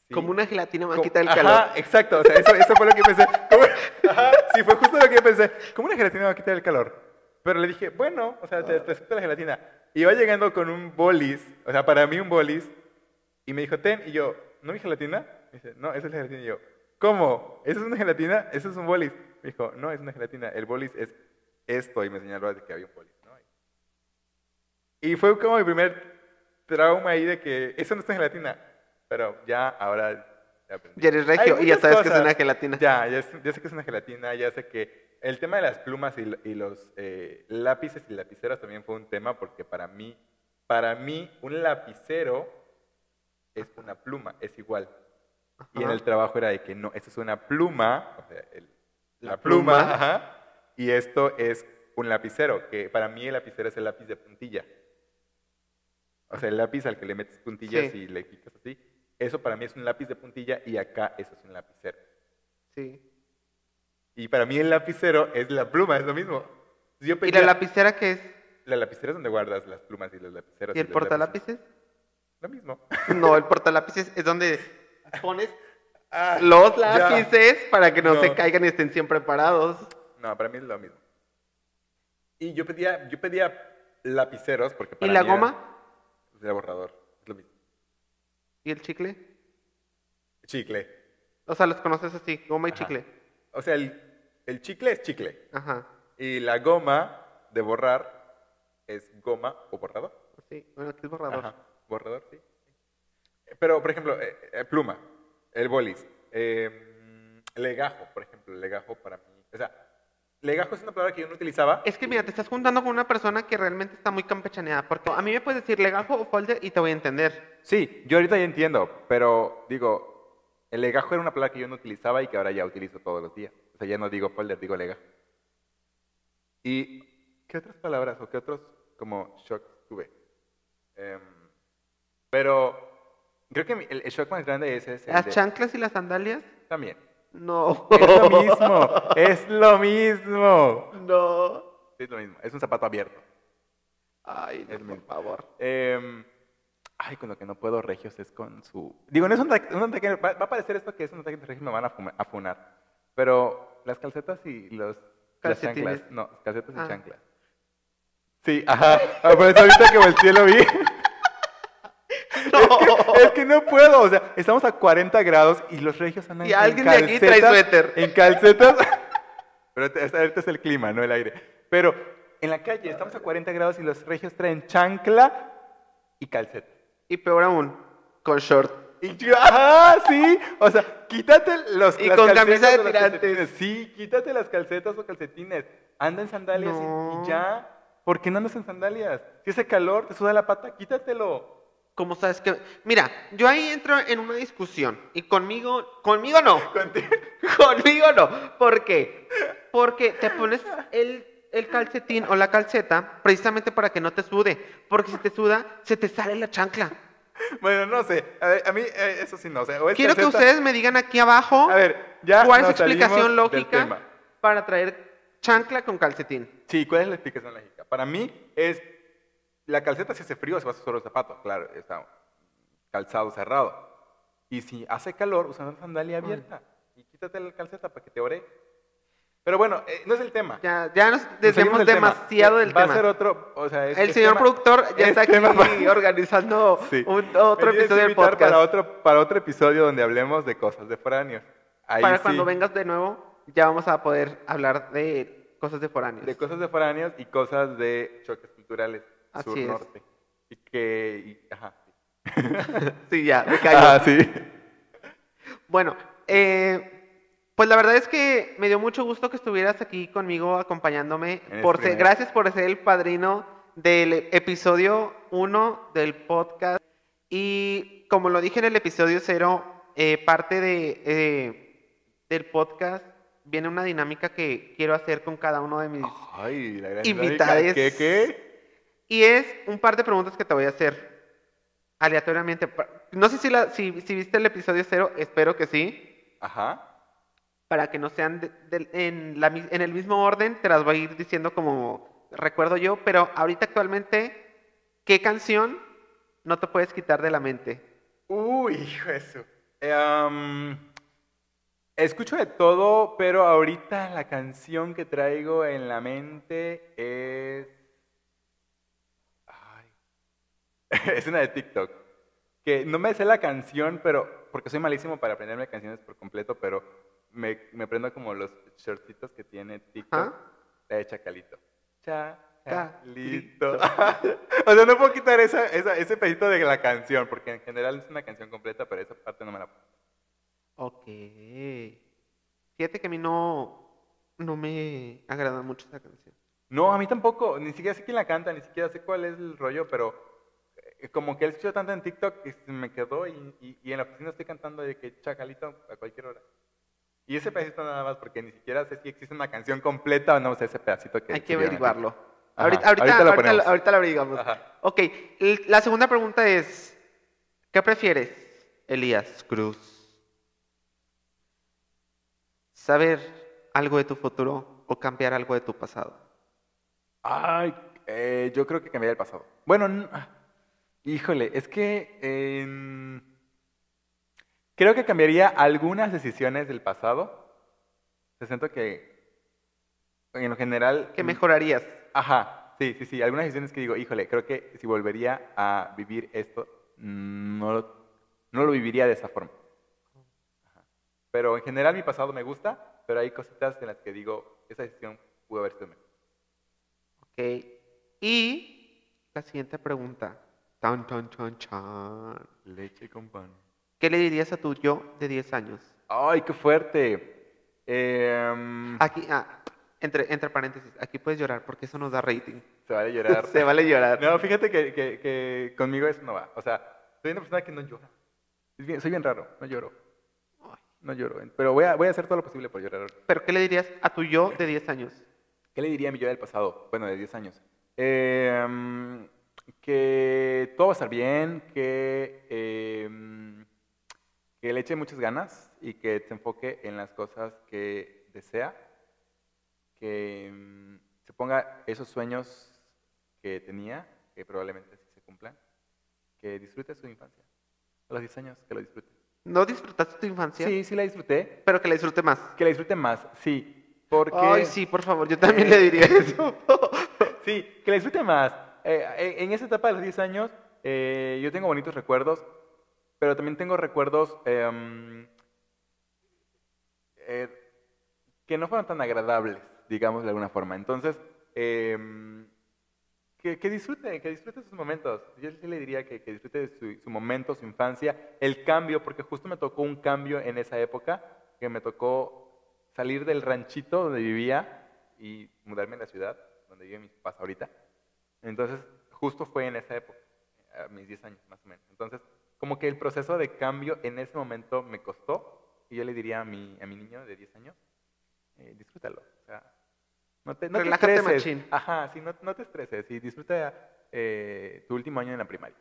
sí. Como una gelatina me va a Co- quitar el Ajá, calor. exacto, o sea, eso, eso fue lo que pensé. ¿Cómo? Ajá, sí, fue justo lo que pensé. ¿Cómo una gelatina me va a quitar el calor? Pero le dije, bueno, o sea, te, te acepto la gelatina. Y iba llegando con un bolis, o sea, para mí un bolis, y me dijo, ten, y yo, ¿no mi gelatina? Me dice, no, esa es la gelatina. Y yo, ¿cómo? ¿Eso es una gelatina? Eso es un bolis. Me dijo, no, es una gelatina, el bolis es esto, y me señaló de que había un bolis, ¿no? Y fue como mi primer trauma ahí de que eso no es una gelatina, pero ya ahora ya aprendí. Ya eres regio y ya sabes que es cosas. una gelatina. Ya, ya, sé- ya sé que es una gelatina, ya sé que el tema de las plumas y, y los eh, lápices y lapiceros también fue un tema porque para mí, para mí un lapicero es una pluma, es igual. Y en Ajá. el trabajo era de que no, esto es una pluma, o sea, el- La la pluma, pluma. ajá, y esto es un lapicero, que para mí el lapicero es el lápiz de puntilla. O sea, el lápiz al que le metes puntillas Sí. y le quitas así. Eso para mí es un lápiz de puntilla y acá eso es un lapicero. Sí. Y para mí el lapicero es la pluma, es lo mismo. Yo ¿Y la lapicera qué es? la lapicera es donde guardas las plumas y los lapiceros. ¿Y el portalápices? lápices. Lo mismo. No, el portalápices es donde pones Ah, los ya. lápices para que no, se No. caigan y estén siempre parados. No, para mí es lo mismo. Y yo pedía, yo pedía lapiceros porque ¿Y para la mí era- goma? Era borrador, es lo mismo. ¿Y el chicle? Chicle. O sea, los conoces así, goma y Ajá. chicle. O sea, el, el chicle es chicle. Ajá. Y la goma de borrar es goma o borrador. Sí, bueno, aquí es borrador. Ajá, borrador, sí. Pero, por ejemplo, eh, eh, pluma, el bolis, eh, legajo, por ejemplo, legajo para mí. O sea, legajo es una palabra que yo no utilizaba. Es que mira, te estás juntando con una persona que realmente está muy campechaneada. Porque a mí me puedes decir legajo o folder y te voy a entender. Sí, yo ahorita ya entiendo, pero digo, el legajo era una palabra que yo no utilizaba y que ahora ya utilizo todos los días. O sea, ya no digo folder, digo legajo. ¿Y qué otras palabras o qué otros como shocks tuve? Em, pero creo que el, el shock más grande es ese. ¿Las de- chanclas y las sandalias? También. No. Es lo mismo, es lo mismo. No. Es lo mismo, es un zapato abierto. Ay, no, Es por favor. Em, ay, con lo que no puedo regios es con su... Digo, no es un ataque, un ataque- va, va a parecer esto que es un ataque de regios, me van a, fuma- a funar. Pero las calcetas y los... Las chanclas, no, calcetas y Ah. chanclas. Sí, ajá, ah, por eso ahorita que volteé lo vi. No. Es que no puedo, o sea, estamos a 40 grados y los regios andan Y en alguien de aquí trae calcetas- suéter. En calcetas. Pero este- este- ahorita es el clima, no el aire. Pero en la calle estamos a 40 grados y los regios traen chancla y calceta. Y peor aún, con short. Y yo, ajá, sí. O sea, quítate los Y las con calcetas camisa de tirantes. Sí, quítate las calcetas o calcetines. Anda en sandalias y, ya. ¿Por qué no andas en sandalias? Si hace calor, te suda la pata, quítatelo. ¿Cómo sabes que.? Mira, yo ahí entro en una discusión. Y conmigo. Conmigo no. Conmigo no. ¿Por qué? Porque te pones el, el calcetín o la calceta precisamente para que no te sude. Porque si te suda, se te sale la chancla. Bueno, no sé. A, ver, a mí eh, eso sí no. O es Quiero que ustedes me digan aquí abajo A ver, ya cuál es su explicación lógica para traer chancla con calcetín. Sí, ¿cuál es la explicación lógica? Para mí es la calceta si hace frío se va a usar el zapato, claro, está calzado cerrado. Y si hace calor, usa una sandalia abierta y quítate la calceta para que te ore. Pero bueno, eh, no es el tema. Ya, ya nos desviamos del tema. demasiado del Va a ser otro, o sea, es- el es señor tema- productor ya es está aquí para- organizando Sí. un- otro Me episodio del podcast. Para otro, para otro episodio donde hablemos de cosas de foráneos. Ahí Para sí, cuando vengas de nuevo, ya vamos a poder hablar de cosas de foráneos. De cosas de foráneos y cosas de choques culturales Así sur-norte. Y que, y- ajá. sí. Ya, me callo. Ah, sí. Bueno, eh, pues la verdad es que me dio mucho gusto que estuvieras aquí conmigo acompañándome. Por ser- gracias por ser el padrino del episodio 1 del podcast. Y como lo dije en el episodio 0, parte de, eh, del podcast viene una dinámica que quiero hacer con cada uno de mis... Ay, la gran Invitades. dinámica. ¿Qué, qué? Y es un par de preguntas que te voy a hacer aleatoriamente. No sé si, la, si, si viste el episodio 0, espero que sí. Ajá. para que no sean de- de- en, la, mi- en el mismo orden, te las voy a ir diciendo como recuerdo yo, pero ahorita actualmente, ¿qué canción no te puedes quitar de la mente? Uy, hijo eso. Am, escucho de todo, pero ahorita la canción que traigo en la mente es... Ay. es una de TikTok. Que no me sé la canción, pero porque soy malísimo para aprenderme canciones por completo, pero me, me aprendo como los shortcitos que tiene TikTok. La de Chacalito. Chacalito. O sea, no puedo quitar esa, esa- ese pedito de la canción, porque en general es una canción completa, pero esa parte no me la puedo. Ok. Fíjate que a mí no, no me agrada mucho esa canción. No, a mí tampoco, ni siquiera sé quién la canta, ni siquiera sé cuál es el rollo, pero como que él escuchó tanto en TikTok que se me quedó y, y- y en la oficina estoy cantando de que Chacalito a cualquier hora. Y ese pedacito nada más, porque ni siquiera sé si existe una canción completa o no sé ese pedacito que Hay que averiguarlo. Ahorita, ahorita, ahorita lo ahorita, ahorita lo averiguamos. Ajá. Ok, la segunda pregunta es, ¿qué prefieres, Elías Cruz? ¿Saber algo de tu futuro o cambiar algo de tu pasado? Ay, eh, yo creo que cambiaría el pasado. Bueno, n- ah, híjole, es que em, creo que cambiaría algunas decisiones del pasado. Te siento que en lo general... ¿Qué mejorarías? Ajá, sí, sí, sí. Algunas decisiones que digo, híjole, creo que si volvería a vivir esto, mm, no lo, no lo viviría de esa forma. Ajá. Pero en general mi pasado me gusta, pero hay cositas en las que digo, esa decisión pudo haber sido mejor. Ok, y la siguiente pregunta. Tan, tan, tan, chan. Leche con pan. ¿Qué le dirías a tu yo de 10 años? ¡Ay, qué fuerte! Em, Aquí, ah, entre, entre paréntesis, aquí puedes llorar porque eso nos da rating. se vale llorar. Se vale llorar. No, fíjate que, que- que conmigo eso no va. O sea, soy una persona que no llora. Bien- soy bien raro, no lloro. No lloro. Pero voy a, voy a hacer todo lo posible por llorar. ¿Pero qué le dirías a tu yo de 10 años? ¿Qué le diría a mi yo del pasado? Bueno, de 10 años. Em, que todo va a estar bien, que, em, que le eche muchas ganas y que se enfoque en las cosas que desea, que em, se ponga esos sueños que tenía, que probablemente sí se cumplan, que disfrute su infancia. A los 10 años, que lo disfrute. ¿No disfrutaste tu infancia? Sí, sí la disfruté. Pero que la disfrute más. Que la disfrute más, sí. Porque... Ay, sí, por favor, yo también le diría eso. Sí, que la disfrute más. Eh, en en esa etapa de los 10 años, eh, yo tengo bonitos recuerdos, pero también tengo recuerdos em, eh, que no fueron tan agradables, digamos de alguna forma. Entonces, em, que, que disfrute, que disfrute sus momentos. Yo sí le diría que, disfrute su momento, su infancia, el cambio, porque justo me tocó un cambio en esa época, que me tocó salir del ranchito donde vivía y mudarme a la ciudad, donde viven mis papás ahorita. Entonces, justo fue en esa época, a mis 10 años más o menos. Entonces, como que el proceso de cambio en ese momento me costó, y yo le diría a mi, a mi niño de 10 años, eh, disfrútalo. O sea, no te, no te Relájate, estreses. machín. Ajá, sí, no, no te estreses y disfruta eh, tu último año en la primaria.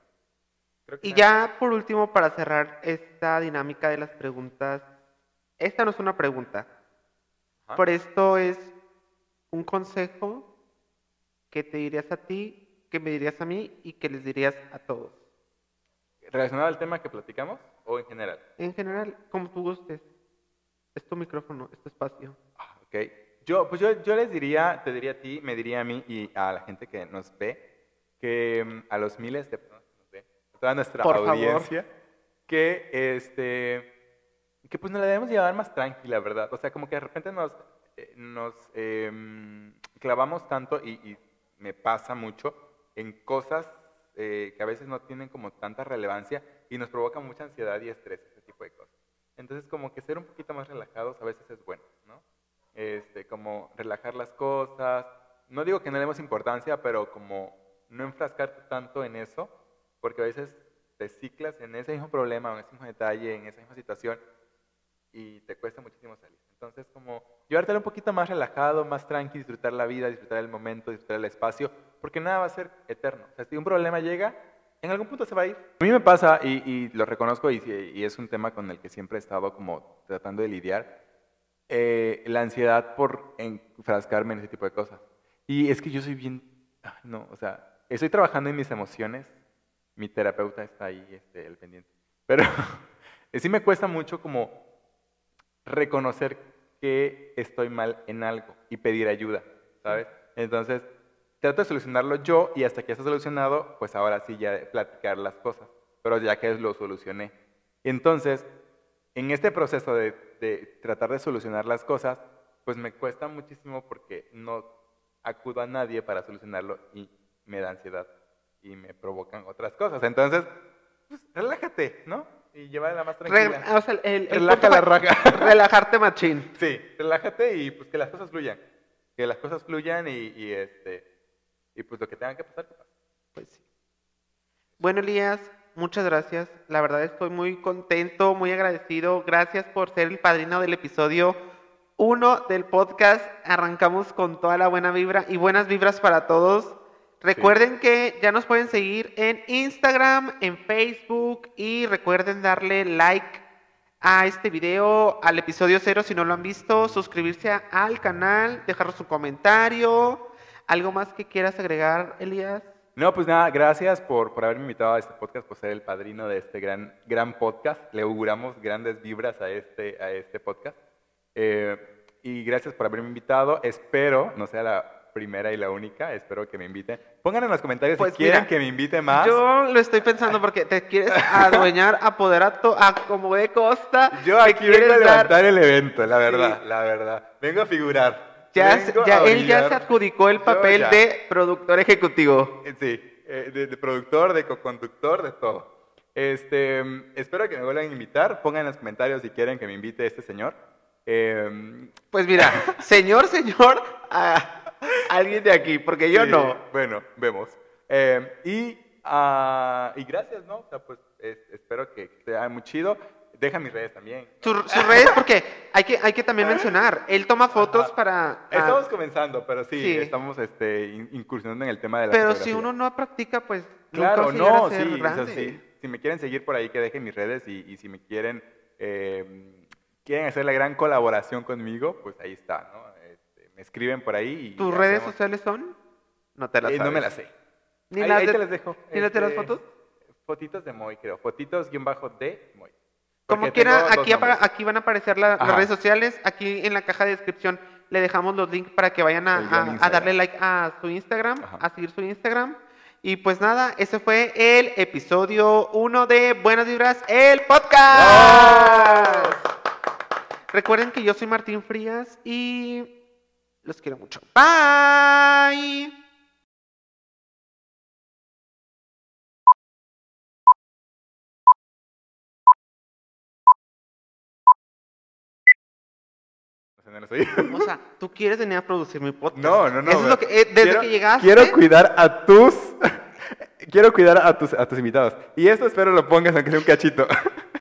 Creo que Y nada- ya por último, para cerrar esta dinámica de las preguntas, esta no es una pregunta, Ajá. por esto es un consejo que te dirías a ti, que me dirías a mí y que les dirías a todos. ¿Relacionado al tema que platicamos o en general? En general, como tú gustes. Es tu micrófono, es tu espacio. Ah, ok. Yo, pues yo, yo les diría, te diría a ti, me diría a mí y a la gente que nos ve, que mm, a los miles de personas que nos ve, a toda nuestra Por favor. audiencia, que este que pues nos la debemos llevar más tranquila, ¿verdad? O sea, como que de repente nos, eh, nos em, clavamos tanto y, y me pasa mucho en cosas eh, que a veces no tienen como tanta relevancia y nos provoca mucha ansiedad y estrés, ese tipo de cosas. Entonces, como que ser un poquito más relajados a veces es bueno, ¿no? Este, como relajar las cosas. No digo que no le demos importancia, pero como no enfrascarte tanto en eso, porque a veces te ciclas en ese mismo problema, en ese mismo detalle, en esa misma situación, y te cuesta muchísimo salir. Entonces, como llevártelo un poquito más relajado, más tranqui, disfrutar la vida, disfrutar el momento, disfrutar el espacio, porque nada va a ser eterno. O sea, si un problema llega, en algún punto se va a ir. A mí me pasa, y, y lo reconozco, y, y es un tema con el que siempre he estado como tratando de lidiar, eh, la ansiedad por enfrascarme en ese tipo de cosas. Y es que yo soy bien, no, o sea, estoy trabajando en mis emociones, mi terapeuta está ahí, este, el pendiente, pero sí me cuesta mucho como reconocer que estoy mal en algo y pedir ayuda, ¿sabes? Entonces, trato de solucionarlo yo y hasta que esté solucionado, pues ahora sí ya platicar las cosas, pero ya que lo solucioné. Entonces, en este proceso de, de tratar de solucionar las cosas, pues me cuesta muchísimo porque no acudo a nadie para solucionarlo y me da ansiedad y me provocan otras cosas. Entonces, pues relájate, ¿no? Y llévala más Re- tranquila. o sea, el, el Relaja la raja. Relajarte machín. Sí, relájate y pues que las cosas fluyan. Que las cosas fluyan y, y, este y pues lo que tenga que pasar, que pase. Pues sí. Bueno, Elías, muchas gracias. La verdad estoy muy contento, muy agradecido. Gracias por ser el padrino del episodio 1 del podcast. Arrancamos con toda la buena vibra y buenas vibras para todos. Recuerden que ya nos pueden seguir en Instagram, en Facebook y recuerden darle like a este video, al episodio 0 si no lo han visto, suscribirse al canal, dejar su comentario. ¿Algo más que quieras agregar, Elías? No, pues nada, gracias por, por haberme invitado a este podcast, por ser el padrino de este gran, gran podcast. Le auguramos grandes vibras a este, a este podcast. Eh, y gracias por haberme invitado. Espero, no sea la primera y la única, espero que me inviten. Pongan en los comentarios Pues si quieren mira, que me invite más. Yo lo estoy pensando porque te quieres adueñar, apoderar a como de costa. Yo aquí vengo a dar- levantar el evento, la verdad, la verdad. Vengo a figurar. Ya, Vengo ya a él ya se adjudicó el papel de productor ejecutivo. Eh, Sí, eh, de, de productor, de co-conductor, de todo. Este, espero que me vuelvan a invitar. Pongan en los comentarios si quieren que me invite este señor. Eh, Pues mira, señor, señor, a alguien de aquí, porque yo sí, no. Bueno, vemos. Eh, y, ah, y gracias, ¿no? O sea, pues es- espero que sea muy chido. Deja mis redes también. Su- Sus redes, porque hay que, hay que también mencionar, él toma fotos Ajá. para... ah, Estamos comenzando, pero sí, sí. estamos este, in- incursionando en el tema de la pero si uno no practica, pues Claro, nunca no, a ser sí, o sea, grande. sí. Si me quieren seguir por ahí, que dejen mis redes y, y si me quieren, eh, quieren hacer la gran colaboración conmigo, pues ahí está, ¿no? Este, me escriben por ahí y ¿Tus redes hacemos- sociales son? No te las Eh, no sabes. me las sé. ¿Ni ahí las ahí de- te las dejo. ¿Ni las de las Este, fotos? Fotitos de Moy, creo. Fotitos guion bajo de Moy. Como quiera, aquí, van a aparecer la- las redes sociales. Aquí en la caja de descripción le dejamos los links para que vayan a, a- darle like a su Instagram, Ajá. a seguir su Instagram. Y pues nada, ese fue el episodio 1 de Buenas Vibras, el podcast. Recuerden que yo soy Martín Frías y los quiero mucho. Bye. O sea, tú quieres venir a producir mi podcast. No, no, no. Eso es lo que, eh, desde quiero, que llegaste. Quiero cuidar a tus. quiero cuidar a tus, a tus invitados. Y esto espero lo pongas aunque sea un cachito.